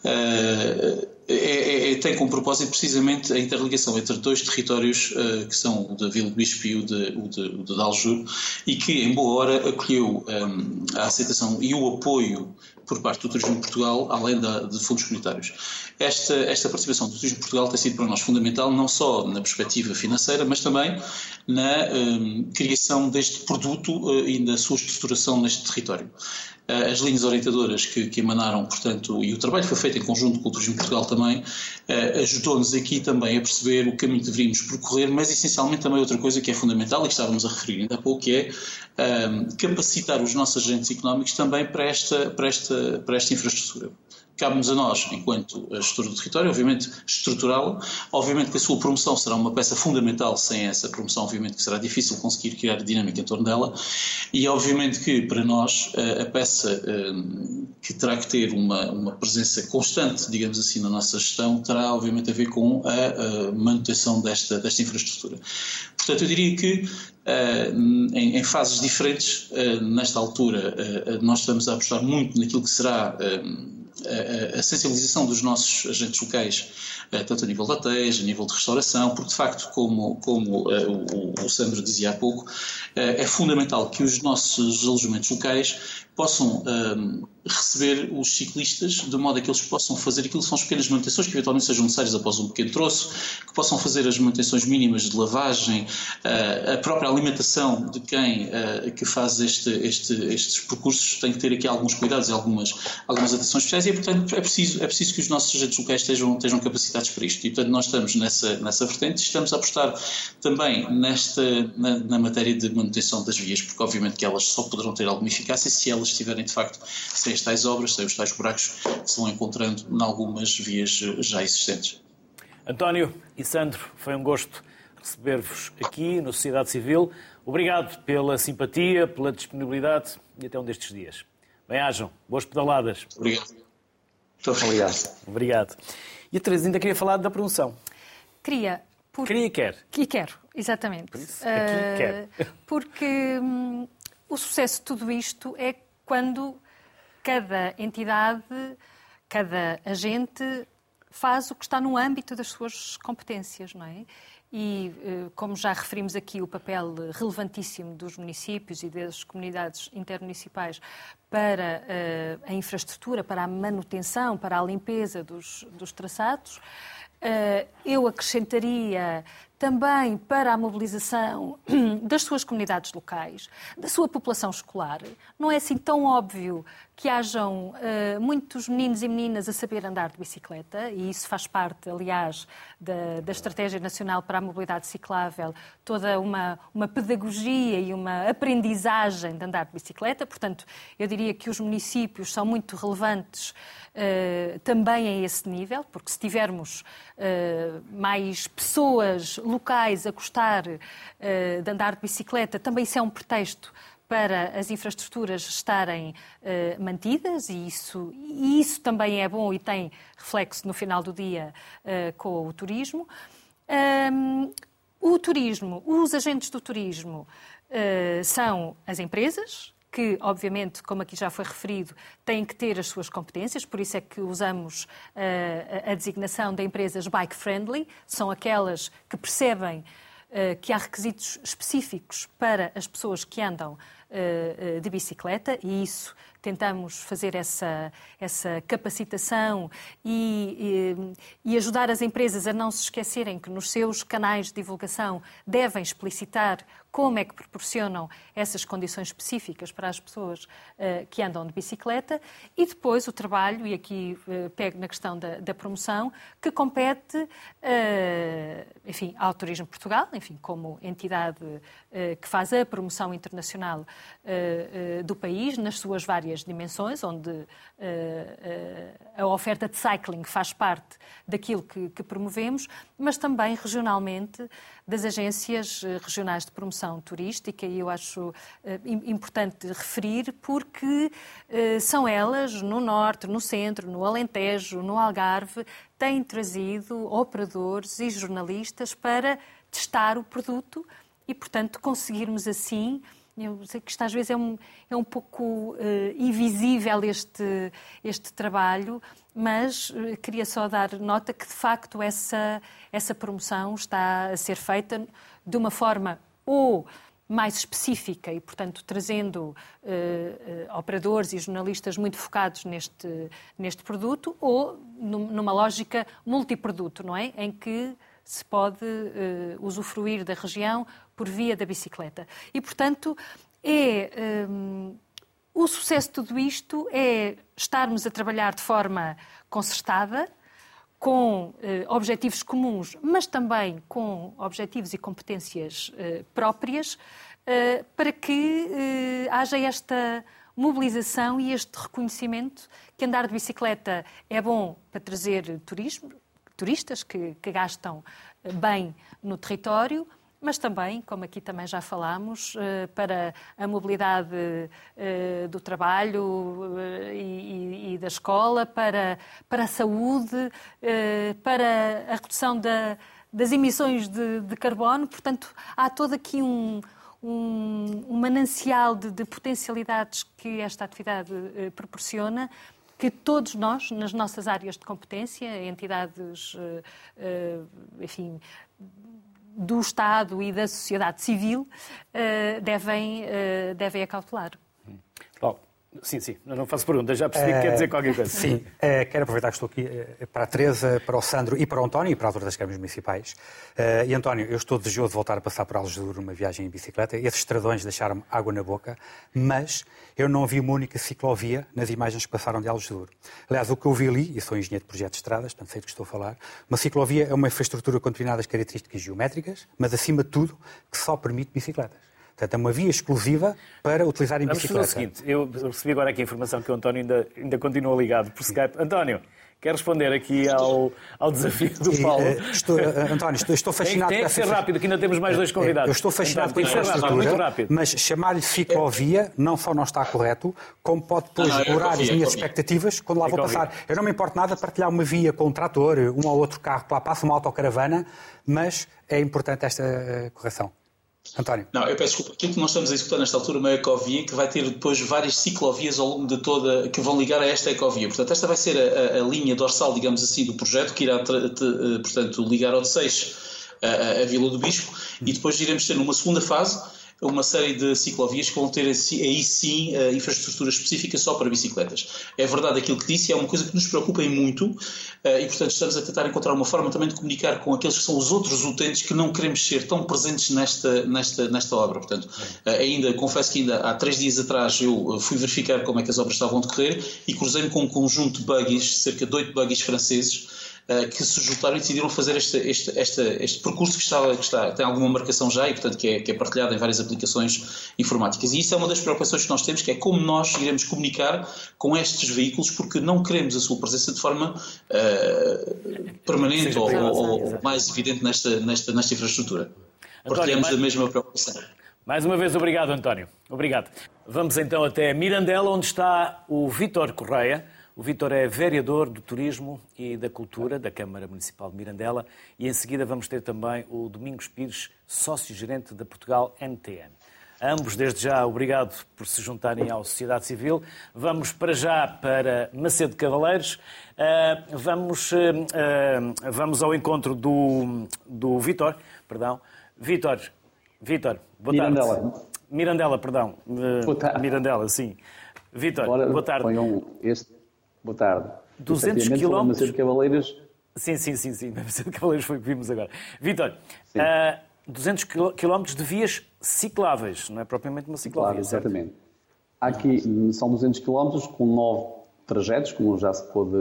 é, é, é, tem como propósito precisamente a interligação entre dois territórios que são o de Vila Bispo e o de, o de, o de e que, em boa hora, acolheu um, a aceitação e o apoio por parte do Turismo Portugal, além da, de fundos comunitários. Esta, esta participação do Turismo Portugal tem sido para nós fundamental, não só na perspectiva financeira, mas também na um, criação deste produto uh, e na sua estruturação neste território. Uh, as linhas orientadoras que, que, emanaram, portanto, e o trabalho foi feito em conjunto com o Turismo Portugal também, uh, ajudou-nos aqui também a perceber o caminho que deveríamos percorrer, mas essencialmente também outra coisa que é fundamental e que estávamos a referir ainda há pouco, que é um, capacitar os nossos agentes económicos também para esta, para esta, para esta infraestrutura cabe-nos a nós, enquanto gestor do território, obviamente estruturá-la. Obviamente que a sua promoção será uma peça fundamental, sem essa promoção, obviamente que será difícil conseguir criar dinâmica em torno dela. E obviamente que para nós eh, a peça eh, que terá que ter uma, uma presença constante, digamos assim, na nossa gestão, terá obviamente a ver com a, manutenção desta, desta infraestrutura. Portanto, eu diria que em, fases diferentes. Nesta altura, nós estamos a apostar muito naquilo que será a, sensibilização dos nossos agentes locais, eh, tanto a nível de hotéis, a nível de restauração, porque de facto, como, como uh, o, Sandro dizia há pouco, uh, é fundamental que os nossos alojamentos locais possam um, receber os ciclistas de modo a que eles possam fazer aquilo que são as pequenas manutenções que eventualmente sejam necessárias após um pequeno troço, que possam fazer as manutenções mínimas de lavagem, a própria alimentação de quem que faz este, este, estes percursos tem que ter aqui alguns cuidados e algumas, algumas atenções especiais e, portanto, é preciso, é preciso que os nossos agentes locais estejam, estejam capacitados para isto. E, portanto, nós estamos nessa, nessa vertente e estamos a apostar também nesta, na, na matéria de manutenção das vias, porque obviamente que elas só poderão ter alguma eficácia se elas estiverem de facto sem as tais obras, sem os tais buracos que se vão encontrando em algumas vias eh, já existentes. António e Sandro, foi um gosto receber-vos aqui no Sociedade Civil. Obrigado pela simpatia, pela disponibilidade e até um destes dias. Bem-ajam, boas pedaladas. Obrigado. Muito obrigado. Obrigado. E a Teresa ainda queria falar da promoção. Queria. Por... Queria e quer. E quero, exatamente. Por isso, aqui uh, quer. Porque hum, o sucesso de tudo isto é quando cada entidade, cada agente faz o que está no âmbito das suas competências, não é? E, eh, como já referimos aqui, o papel relevantíssimo dos municípios e das comunidades intermunicipais para eh, a infraestrutura, para a manutenção, para a limpeza dos, dos traçados, eh, eu acrescentaria também para a mobilização das suas comunidades locais, da sua população escolar. Não é assim tão óbvio que hajam uh, muitos meninos e meninas a saber andar de bicicleta, e isso faz parte, aliás, da, da Estratégia Nacional para a Mobilidade Ciclável, toda uma, uma pedagogia e uma aprendizagem de andar de bicicleta. Portanto, eu diria que os municípios são muito relevantes uh, também a esse nível, porque se tivermos uh, mais pessoas locais a gostar de andar de bicicleta, também isso é um pretexto para as infraestruturas estarem uh, mantidas e isso, e isso também é bom e tem reflexo no final do dia uh, com o turismo. Um, o turismo, os agentes do turismo uh, são as empresas, que, obviamente, como aqui já foi referido, têm que ter as suas competências, por isso é que usamos uh, a designação de empresas bike-friendly, são aquelas que percebem uh, que há requisitos específicos para as pessoas que andam uh, de bicicleta e isso tentamos fazer essa, essa capacitação e, e, e, ajudar as empresas a não se esquecerem que nos seus canais de divulgação devem explicitar como é que proporcionam essas condições específicas para as pessoas uh, que andam de bicicleta. E depois o trabalho, e aqui uh, pego na questão da, da promoção, que compete, uh, enfim, ao Turismo Portugal, enfim, como entidade que faz a promoção internacional do país nas suas várias dimensões, onde a oferta de cycling faz parte daquilo que, que promovemos, mas também regionalmente das agências eh, regionais de promoção turística e eu acho eh, importante referir porque são elas no norte, no centro, no Alentejo, no Algarve, têm trazido operadores e jornalistas para testar o produto e, portanto, conseguirmos assim eu sei que isto às vezes é um, é um pouco uh, invisível este, este trabalho, mas uh, queria só dar nota que de facto essa, essa promoção está a ser feita de uma forma ou mais específica e, portanto, trazendo uh, operadores e jornalistas muito focados neste, neste produto, ou numa lógica multiproduto, não é? Em que se pode usufruir da região por via da bicicleta. E, portanto, é um, o sucesso de tudo isto é estarmos a trabalhar de forma concertada, com eh, objetivos comuns, mas também com objetivos e competências eh, próprias, eh, para que eh, haja esta mobilização e este reconhecimento que andar de bicicleta é bom para trazer turismo, turistas que, que gastam eh, bem no território, mas também, como aqui também já falámos, eh, para a mobilidade eh, do trabalho e da escola, para, para a saúde, para a redução da, das emissões de, carbono. Portanto, há todo aqui um, um, um manancial de, de, potencialidades que esta atividade proporciona que todos nós, nas nossas áreas de competência, entidades, eh, eh, enfim, do Estado e da sociedade civil, eh, devem, devem acautelar. Sim, sim, não faço perguntas, já percebi que quer dizer qualquer coisa. Sim, uh, quero aproveitar que estou aqui uh, para a Teresa, para o Sandro e para o António e para a autora das câmaras municipais. Uh, e António, eu estou desejoso de voltar a passar por Algesur numa viagem em bicicleta. Esses estradões deixaram-me água na boca, mas eu não vi uma única ciclovia nas imagens que passaram de Algesur. Aliás, o que eu vi ali, e sou engenheiro de projetos de estradas, portanto sei do que estou a falar, uma ciclovia é uma infraestrutura com determinadas características geométricas, mas acima de tudo, que só permite bicicletas. Portanto, é uma via exclusiva para utilizar em bicicleta. Vamos fazer o seguinte, eu recebi agora aqui a informação que o António ainda, ainda continua ligado por Skype. António, quer responder aqui ao, ao desafio do Paulo? E, uh, estou, uh, António, estou, estou fascinado... Tem, tem que ser rápido, que ainda temos mais dois convidados. Eu estou fascinado então, com a infraestrutura, mas chamar-lhe ciclovia não só não está correto, como pode depois não, não, as minhas expectativas quando lá vou passar. Eu não me importo nada partilhar uma via com um trator, um ou outro carro que lá passa, uma autocaravana, mas é importante esta correção. António. Não, eu peço desculpa. Aquilo que nós estamos a executar nesta altura é uma ecovia que vai ter depois várias ciclovias ao longo de toda, que vão ligar a esta ecovia. Portanto, esta vai ser a, a, linha dorsal, digamos assim, do projeto, que irá, te, portanto, ligar ao de 6 a, a, Vila do Bispo, e depois iremos ter numa segunda fase uma série de ciclovias que vão ter aí sim infraestrutura específica só para bicicletas. É verdade aquilo que disse, é uma coisa que nos preocupa muito e, portanto, estamos a tentar encontrar uma forma também de comunicar com aqueles que são os outros utentes que não queremos ser tão presentes nesta, nesta, nesta obra. Portanto, ainda, confesso que ainda há três dias atrás eu fui verificar como é que as obras estavam a decorrer e cruzei-me com um conjunto de buggies, cerca de oito buggies franceses, eh, que se juntaram e decidiram fazer este, este, este, este percurso que está, que está, tem alguma marcação já e, portanto, que é, que é partilhado em várias aplicações informáticas. E isso é uma das preocupações que nós temos, que é como nós iremos comunicar com estes veículos, porque não queremos a sua presença de forma uh, permanente ou, ou, ou, mais evidente nesta, nesta, nesta infraestrutura. Partilhamos a mesma preocupação. Mais uma vez, obrigado, António. Obrigado. Vamos então até Mirandela, onde está o Vítor Correia. O Vítor é vereador do Turismo e da Cultura da Câmara Municipal de Mirandela e em seguida vamos ter também o Domingos Pires, sócio-gerente da Portugal NTN. ambos, desde já, obrigado por se juntarem à sociedade civil. Vamos para já para Macedo Cavaleiros. Uh, vamos, uh, uh, vamos ao encontro do, do Vítor. Perdão. Vítor, Vítor, boa Mirandela. tarde. Mirandela, perdão. Boa tarde. Mirandela, sim. Vítor, boa tarde. Um, este... Boa tarde. 200 quilómetros. de Cavaleiros. Sim, sim, sim, sim. De Cavaleiros foi o que vimos agora. Vítor, uh, 200 quilómetros de vias cicláveis, não é propriamente uma ciclovia, claro, exatamente. Aqui são 200 quilómetros com nove trajetos, como já se pôde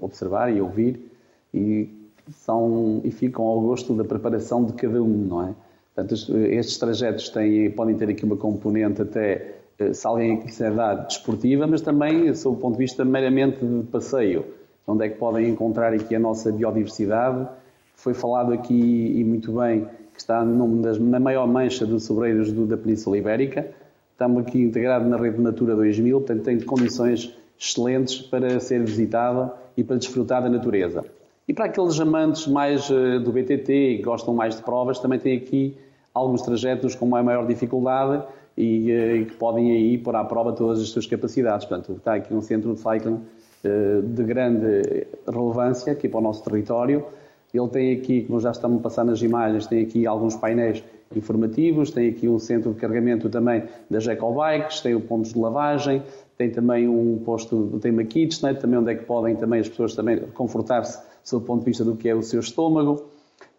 observar e ouvir, e, são, e ficam ao gosto da preparação de cada um, não é? Portanto, estes trajetos têm, podem ter aqui uma componente até, se alguém quiser dar, desportiva, mas também, sob o ponto de vista meramente de passeio, onde é que podem encontrar aqui a nossa biodiversidade. Foi falado aqui, e muito bem, que está das, na maior mancha de sobreiros do, da Península Ibérica. Estamos aqui integrados na rede Natura 2000, portanto tem condições excelentes para ser visitada e para desfrutar da natureza. E para aqueles amantes mais eh, do BTT e que gostam mais de provas, também tem aqui alguns trajetos com maior dificuldade e, eh, e, que podem aí pôr à prova todas as suas capacidades. Portanto, está aqui um centro de cycling eh, de grande relevância aqui para o nosso território. Ele tem aqui, como já estamos a passar nas imagens, tem aqui alguns painéis informativos, tem aqui um centro de carregamento também das ecobikes, tem o pontos de lavagem, tem também um posto, tem uma kitchen, também onde é que podem também as pessoas também confortar-se sob o ponto de vista do que é o seu estômago.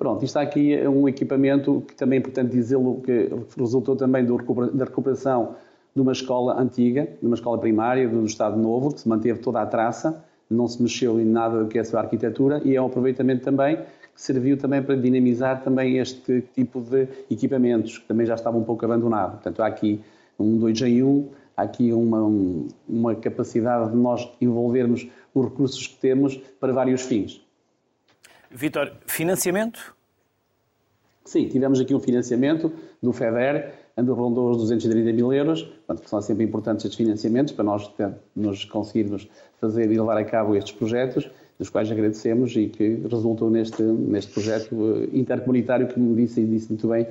Pronto, isto aqui é um equipamento que também é importante dizê-lo que resultou também da recuperação de uma escola antiga, de uma escola primária do Estado Novo, que se manteve toda a traça, não se mexeu em nada do que é a sua arquitetura e é um aproveitamento também que serviu também para dinamizar também este tipo de equipamentos, que também já estavam um pouco abandonados. Portanto, há aqui um 2 em 1, há aqui uma, uma capacidade de nós envolvermos os recursos que temos para vários fins. Vitor, financiamento? Sim, tivemos aqui um financiamento do FEDER, andou rondou os 230 mil euros, portanto, são sempre importantes estes financiamentos para nós nos conseguirmos fazer e levar a cabo estes projetos, dos quais agradecemos e que resultou neste, neste projeto eh, intercomunitário que me disse e disse muito bem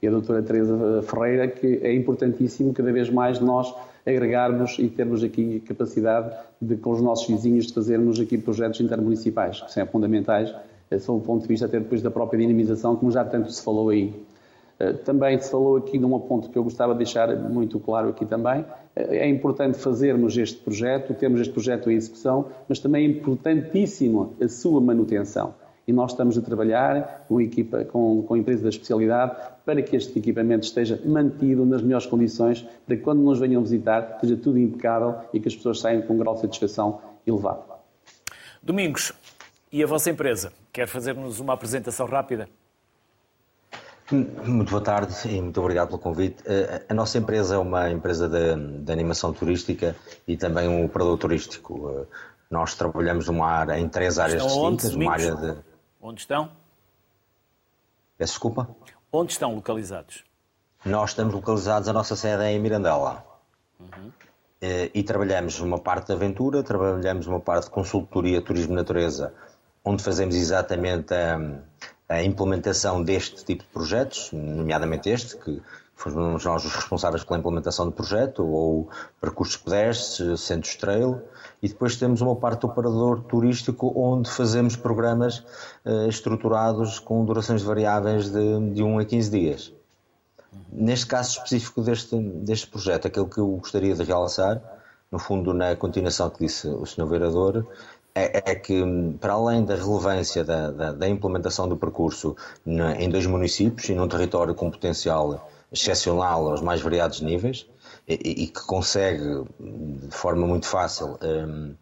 que a doutora Teresa Ferreira, que é importantíssimo cada vez mais nós agregarmos e termos aqui capacidade de, com os nossos vizinhos, de fazermos aqui projetos intermunicipais, que são fundamentais sob o ponto de vista até depois da própria dinamização, como já tanto se falou aí. Eh, também se falou aqui de um ponto que eu gostava de deixar muito claro aqui também. Eh, é importante fazermos este projeto, termos este projeto em execução, mas também é importantíssimo a sua manutenção. E nós estamos a trabalhar com equipa, com, com a empresa da especialidade, para que este equipamento esteja mantido nas melhores condições, para que quando nos venham visitar, esteja tudo impecável e que as pessoas saiam com um grau de satisfação elevado. Domingos, e a vossa empresa? Quer fazer-nos uma apresentação rápida? Muito boa tarde e muito obrigado pelo convite. Eh, a nossa empresa é uma empresa de, de animação turística e também um operador turístico. Eh, nós trabalhamos numa área, em três áreas estão distintas. Onde, uma área de... onde estão? Peço desculpa? Onde estão localizados? Nós estamos localizados, a nossa sede é em Mirandela. Uhum. E trabalhamos uma parte de aventura, trabalhamos uma parte de consultoria, turismo natureza onde fazemos exatamente a, a, implementação deste tipo de projetos, nomeadamente este, que fomos nós os responsáveis pela implementação do projeto, ou percursos pedestres, centros trail, e depois temos uma parte do operador turístico onde fazemos programas uh, estruturados com durações variáveis de, de 1 a 15 dias. Neste caso específico deste, deste projeto, aquilo que eu gostaria de realçar, no fundo, na continuação que disse o Sr. Vereador, é, é, que, para além da relevância da, da, da implementação do percurso na, em dois municípios e num território com potencial excepcional aos mais variados níveis, e, e que consegue, de forma muito fácil, um,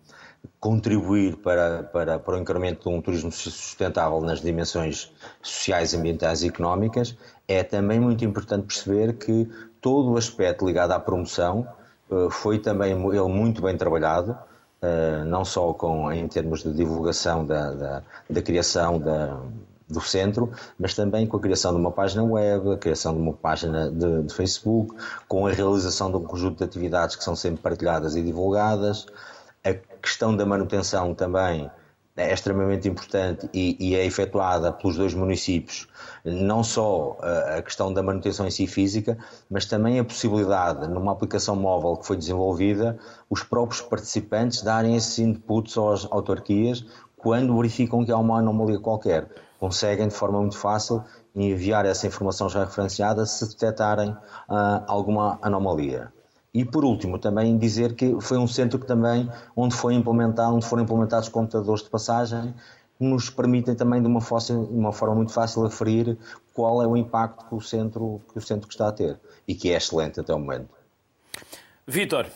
contribuir para, para, para o incremento de um turismo sustentável nas dimensões sociais, ambientais e económicas, é também muito importante perceber que todo o aspecto ligado à promoção uh, foi também ele muito bem trabalhado, uh, não só com, em termos de divulgação da, da, da criação da, do centro, mas também com a criação de uma página web, a criação de uma página de, de Facebook, com a realização de um conjunto de atividades que são sempre partilhadas e divulgadas, a questão da manutenção também é extremamente importante e, e, é efetuada pelos dois municípios, não só a questão da manutenção em si física, mas também a possibilidade, numa aplicação móvel que foi desenvolvida, os próprios participantes darem esses inputs às autarquias quando verificam que há uma anomalia qualquer. Conseguem de forma muito fácil enviar essa informação já referenciada se detectarem uh, alguma anomalia. E por último, também dizer que foi um centro que também, onde, foi implementado, onde foram implementados computadores de passagem, que nos permitem também de uma, fácil, uma forma muito fácil aferir qual é o impacto que o, centro, que o centro está a ter e que é excelente até o momento. Vítor,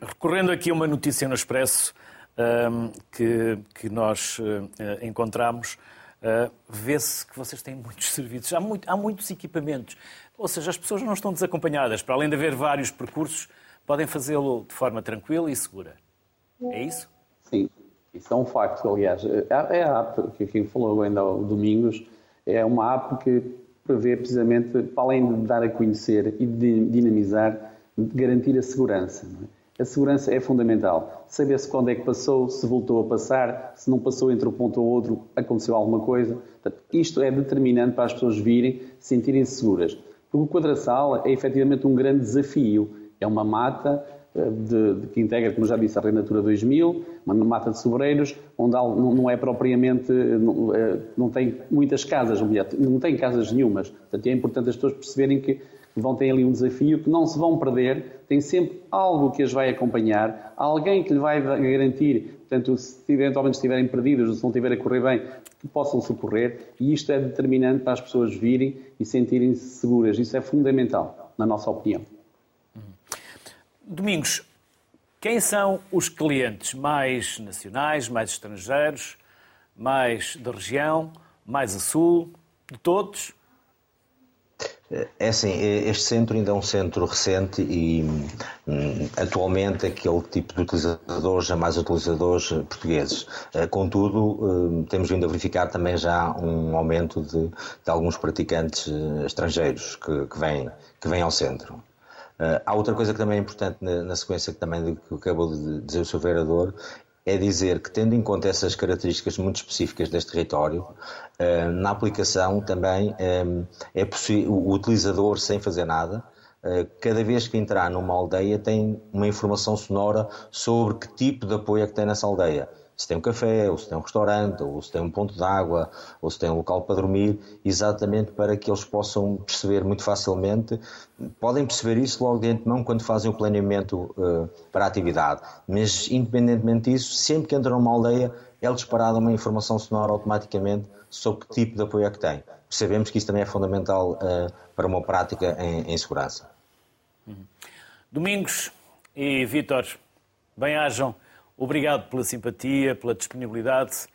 recorrendo aqui a uma notícia no Expresso um, que, que nós uh, encontramos, uh, vê-se que vocês têm muitos serviços, há, muito, há muitos equipamentos. Ou seja, as pessoas não estão desacompanhadas. Para além de haver vários percursos, podem fazê-lo de forma tranquila e segura. É isso? Sim, isso é um facto, aliás. É a app que quem falou ainda ao Domingos, é uma app que prevê precisamente, para além de dar a conhecer e de dinamizar, garantir a segurança. É? A segurança é fundamental. Saber-se quando é que passou, se voltou a passar, se não passou entre um ponto ou outro, aconteceu alguma coisa. Portanto, isto é determinante para as pessoas virem, sentirem-se seguras. Porque o quadraçal é efetivamente um grande desafio. É uma mata eh, de, de, que integra, como já disse, a Renatura 2000, uma mata de sobreiros, onde não, é propriamente, não, eh, não, tem muitas casas, não tem casas nenhumas. Portanto, é importante as pessoas perceberem que vão ter ali um desafio, que não se vão perder, tem sempre algo que as vai acompanhar, alguém que lhe vai garantir, portanto, se eventualmente estiverem perdidos ou se não estiver a correr bem, que possam socorrer, e isto é determinante para as pessoas virem e sentirem-se seguras. Isso é fundamental, na nossa opinião. Domingos, quem são os clientes mais nacionais, mais estrangeiros, mais da região, mais a sul, de todos? É assim, este centro ainda é um centro recente e hum, atualmente aquele tipo de utilizadores é mais utilizadores portugueses. Eh, contudo, hum, temos vindo a verificar também já um aumento de, de alguns praticantes eh, estrangeiros que, que, vêm, que vêm ao centro. Uh, há outra coisa que também é importante na, na sequência que também que acabou de dizer o seu vereador, é dizer que, tendo em conta essas características muito específicas deste território, eh, na aplicação também eh, é possível, o utilizador, sem fazer nada, eh, cada vez que entrar numa aldeia, tem uma informação sonora sobre que tipo de apoio é que tem nessa aldeia se tem um café, ou se tem um restaurante, ou se tem um ponto de água, ou se tem um local para dormir, exatamente para que eles possam perceber muito facilmente. Podem perceber isso logo de antemão quando fazem o planeamento uh, para a atividade, mas independentemente disso, sempre que entram numa aldeia, é disparada uma informação sonora automaticamente sobre que tipo de apoio é que tem. Sabemos que isso também é fundamental uh, para uma prática em, em segurança. Domingos e Vítor, bem-ajam Obrigado pela simpatia, pela disponibilidade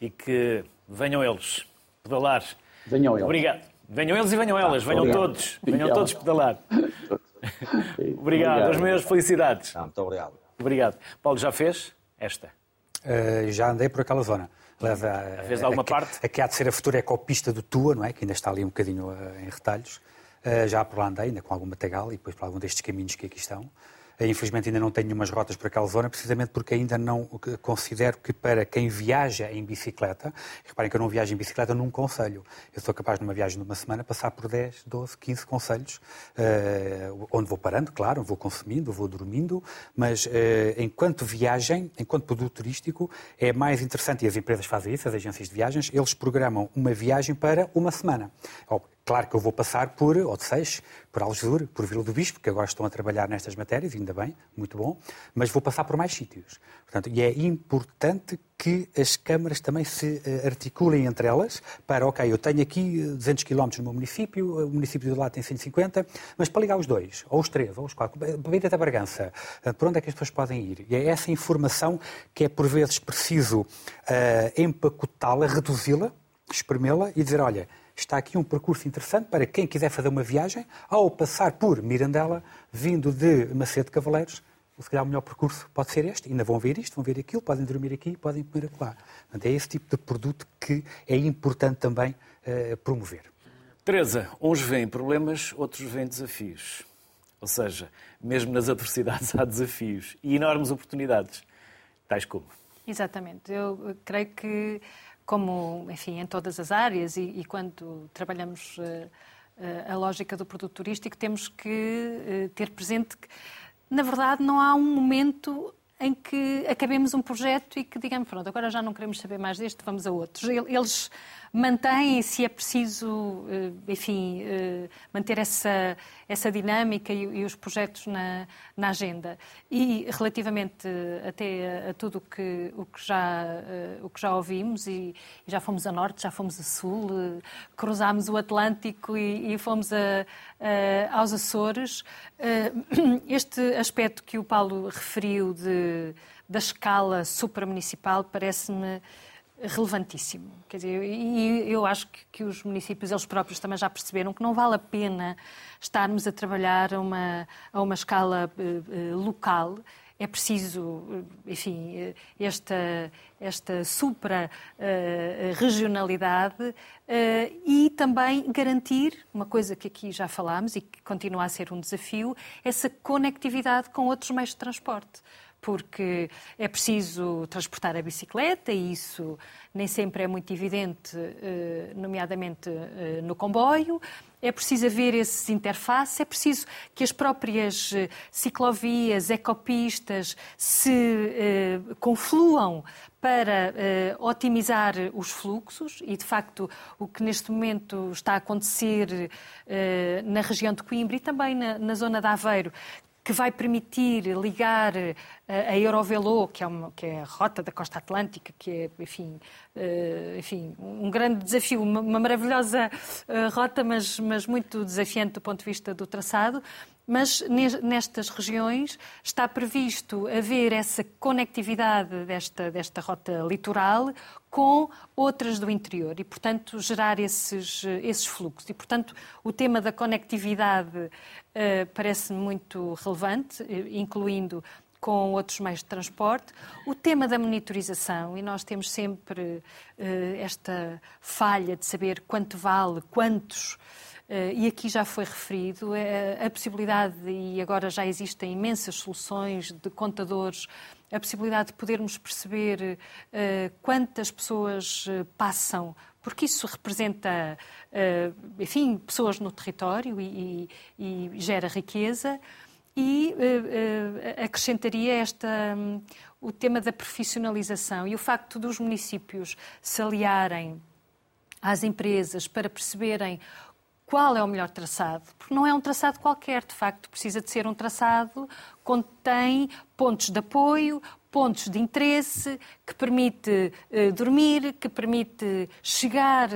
e que venham eles pedalar. Venham eles. Obrigado. Venham eles e venham elas, venham obrigado. todos, venham todos pedalar. obrigado. obrigado, as maiores felicidades. muito obrigado. Obrigado. Paulo, já fez esta? Uh, já andei por aquela zona. Leva a, fez alguma a, parte? A, a que há de ser a futura ecopista do Tua, não é? Que ainda está ali um bocadinho uh, em retalhos. Uh, já por lá andei, ainda com algum material e depois por algum destes caminhos que aqui estão. Eh, infelizmente ainda não tenho nenhumas rotas para aquela zona, precisamente porque ainda não considero que para quem viaja em bicicleta, reparem que eu não viajo em bicicleta num conselho, eu sou capaz numa viagem de uma semana passar por 10, 12, 15 conselhos, uh, onde vou parando, claro, vou consumindo, vou dormindo, mas uh, enquanto viagem, enquanto produto turístico, é mais interessante, e as empresas fazem isso, as agências de viagens, eles programam uma viagem para uma semana. Claro que eu vou passar por Odeceixe, por Algesur, por Vila do Bispo, que agora estão a trabalhar nestas matérias, ainda bem, muito bom, mas vou passar por mais sítios. Portanto, e é importante que as câmaras também se eh, articulem entre elas para, ok, eu tenho aqui 200 km no meu município, o município do lado tem 150, mas para ligar os dois, ou os três, ou os quatro, para ir até Bragança, eh, por onde é que as pessoas podem ir? E é essa informação que é por vezes preciso uh, empacotá-la, reduzi-la, espremê-la e dizer, olha, está aqui um percurso interessante para quem quiser fazer uma viagem, ao passar por Mirandela, vindo de Macedo de Cavaleiros, se calhar o melhor percurso pode ser este, ainda vão ver isto, vão ver aquilo, podem dormir aqui, podem comer lá. Portanto, é esse tipo de produto que é importante também uh, promover. Teresa, uns veem problemas, outros veem desafios. Ou seja, mesmo nas adversidades há desafios e enormes oportunidades, tais como. Exatamente. Eu creio que como, enfim, em todas as áreas e, e quando trabalhamos uh, uh, a lógica do produto turístico, temos que uh, ter presente que, na verdade, não há um momento em que acabemos um projeto e que digamos, pronto, agora já não queremos saber mais deste, vamos a outros. Eles mantêm-se, é preciso, eh, enfim, eh, manter essa, essa dinâmica e, e os projetos na, na, agenda. E relativamente até a, a tudo que, o, que já, eh, o que já ouvimos, e, e, já fomos a norte, já fomos a sul, cruzámos o Atlântico e, e fomos a, a, aos Açores, este aspecto que o Paulo referiu de, da escala supramunicipal parece-me relevantíssimo. Quer dizer, e eu acho que, que, os municípios, eles próprios também já perceberam que não vale a pena estarmos a trabalhar a uma, a uma escala uh, uh, local. É preciso, enfim, esta, esta supra-regionalidade uh, e também garantir, uma coisa que aqui já falámos e que continua a ser um desafio, essa conectividade com outros meios de transporte porque é preciso transportar a bicicleta e isso nem sempre é muito evidente, eh, nomeadamente eh, no comboio. É preciso haver esses interfaces, é preciso que as próprias eh, ciclovias, ecopistas se confluam para otimizar os fluxos e, de facto, o que neste momento está a acontecer na região de Coimbra e também na, na zona de Aveiro, que vai permitir ligar eh, a Eurovelo, que é, uma, que é a rota da costa atlântica, que é, enfim, uh, enfim um grande desafio, uma, maravilhosa uh, rota, mas, mas muito desafiante do ponto de vista do traçado. Mas nestas regiões está previsto haver essa conectividade desta, desta rota litoral com outras do interior e, portanto, gerar esses, esses fluxos. E, portanto, o tema da conectividade uh, parece muito relevante, eh, incluindo com outros meios de transporte. O tema da monitorização, e nós temos sempre uh, esta falha de saber quanto vale, quantos. Uh, e aqui já foi referido a possibilidade, e agora já existem imensas soluções de contadores a possibilidade de podermos perceber uh, quantas pessoas passam, porque isso representa, enfim, pessoas no território e, e, e gera riqueza. E acrescentaria esta, um, o tema da profissionalização e o facto dos municípios se aliarem às empresas para perceberem qual é o melhor traçado, porque não é um traçado qualquer, de facto, precisa de ser um traçado que tem pontos de apoio, pontos de interesse, que permite uh, dormir, que permite chegar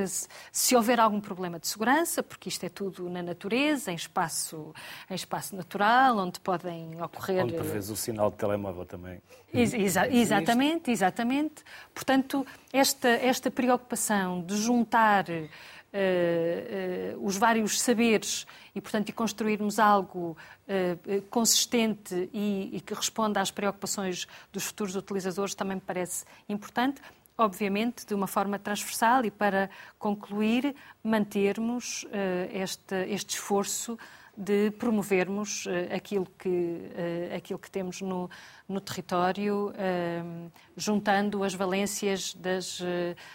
se houver algum problema de segurança, porque isto é tudo na natureza, em espaço, em espaço natural, onde podem ocorrer. Onde prevês o sinal de telemóvel também. Ex exa exatamente, exatamente. Portanto, esta, esta preocupação de juntar uh, os vários saberes e, portanto, de construirmos algo uh, consistente e, e, que responda às preocupações dos futuros utilizadores também me parece importante. Obviamente, de uma forma transversal e para concluir, mantermos uh, este, este esforço de promovermos uh, aquilo, que, uh, aquilo que temos no, no território, uh, juntando as valências das,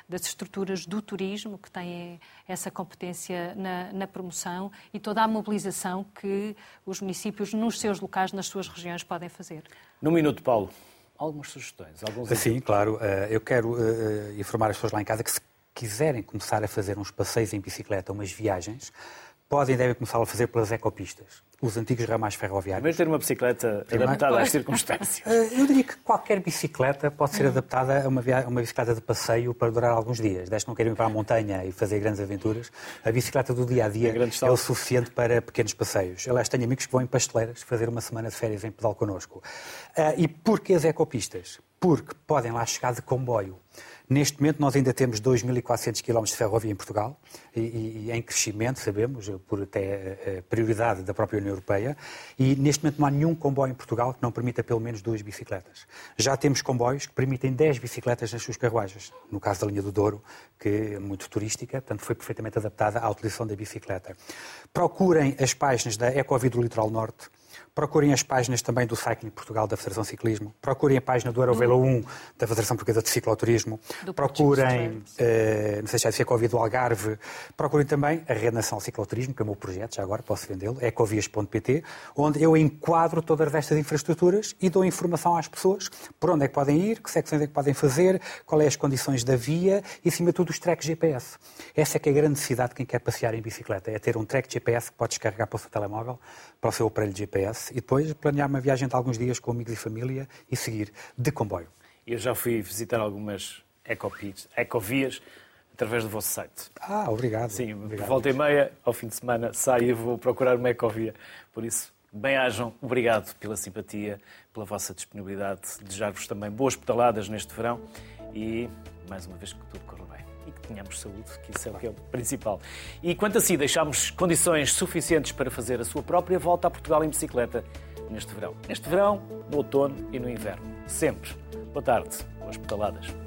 das estruturas do turismo, que têm essa competência na, na, promoção, e toda a mobilização que os municípios, nos seus locais, nas suas regiões, podem fazer. No minuto, Paulo, algumas sugestões? Alguns Sim, claro. Eu quero informar as pessoas lá em casa que se quiserem começar a fazer uns passeios em bicicleta, umas viagens, podem e devem começar a fazer pelas ecopistas os antigos ramais ferroviários. Primeiro ter uma bicicleta Primeiro... adaptada às circunstâncias. Eh, eu diria que qualquer bicicleta pode ser adaptada a uma, via... uma bicicleta de passeio para durar alguns dias. Desde que não queiram ir para a montanha e fazer grandes aventuras, a bicicleta do dia a dia é, é o suficiente para pequenos passeios. Aliás, tenho amigos que vão em pasteleiras fazer uma semana de férias em pedal connosco. Uh, e porquê as ecopistas? Porque podem lá chegar de comboio. Neste momento, nós ainda temos 2.400 km de ferrovia em Portugal, e, e, em crescimento, sabemos, por até eh, prioridade da própria União Europeia, e neste momento não há nenhum comboio em Portugal que não permita pelo menos duas bicicletas. Já temos comboios que permitem 10 bicicletas nas suas carruagens, no caso da linha do Douro, que é muito turística, portanto foi perfeitamente adaptada à utilização da bicicleta. Procurem as páginas da Ecovia do Litoral Norte, Procurem as páginas também do Cycling Portugal da Federação Ciclismo. Procurem a página do Eurovelo 1 da Federação Portuguesa de Cicloturismo. Do Procurem, eh, não sei se é Ecovia do Algarve. Procurem também a Rede Nacional de Cicloturismo, que é o meu projeto, já agora posso vendê-lo, ecovias.pt, onde eu enquadro todas estas infraestruturas e dou informação às pessoas por onde é que podem ir, que secções é que podem fazer, quais é as condições da via e, acima de tudo, os tracks GPS. Essa é que é a grande necessidade de quem quer passear em bicicleta, é ter um track GPS que pode descarregar para o seu telemóvel, para o seu aparelho de GPS e depois planear uma viagem de alguns dias com amigos e família e seguir de comboio. Eu já fui visitar algumas ecovias através do vosso site. Ah, obrigado. Sim, obrigado. volta e meia, ao fim de semana, saio e vou procurar uma ecovia. Por isso, bem-ajam, obrigado pela simpatia, pela vossa disponibilidade. Desejar-vos também boas pedaladas neste verão e, mais uma vez, que tudo corra tenhamos saúde, que isso é o que é o principal. E quanto a si, deixamos condições suficientes para fazer a sua própria volta a Portugal em bicicleta neste verão. Neste verão, no outono e no inverno. Sempre. Boa tarde. Boas pedaladas.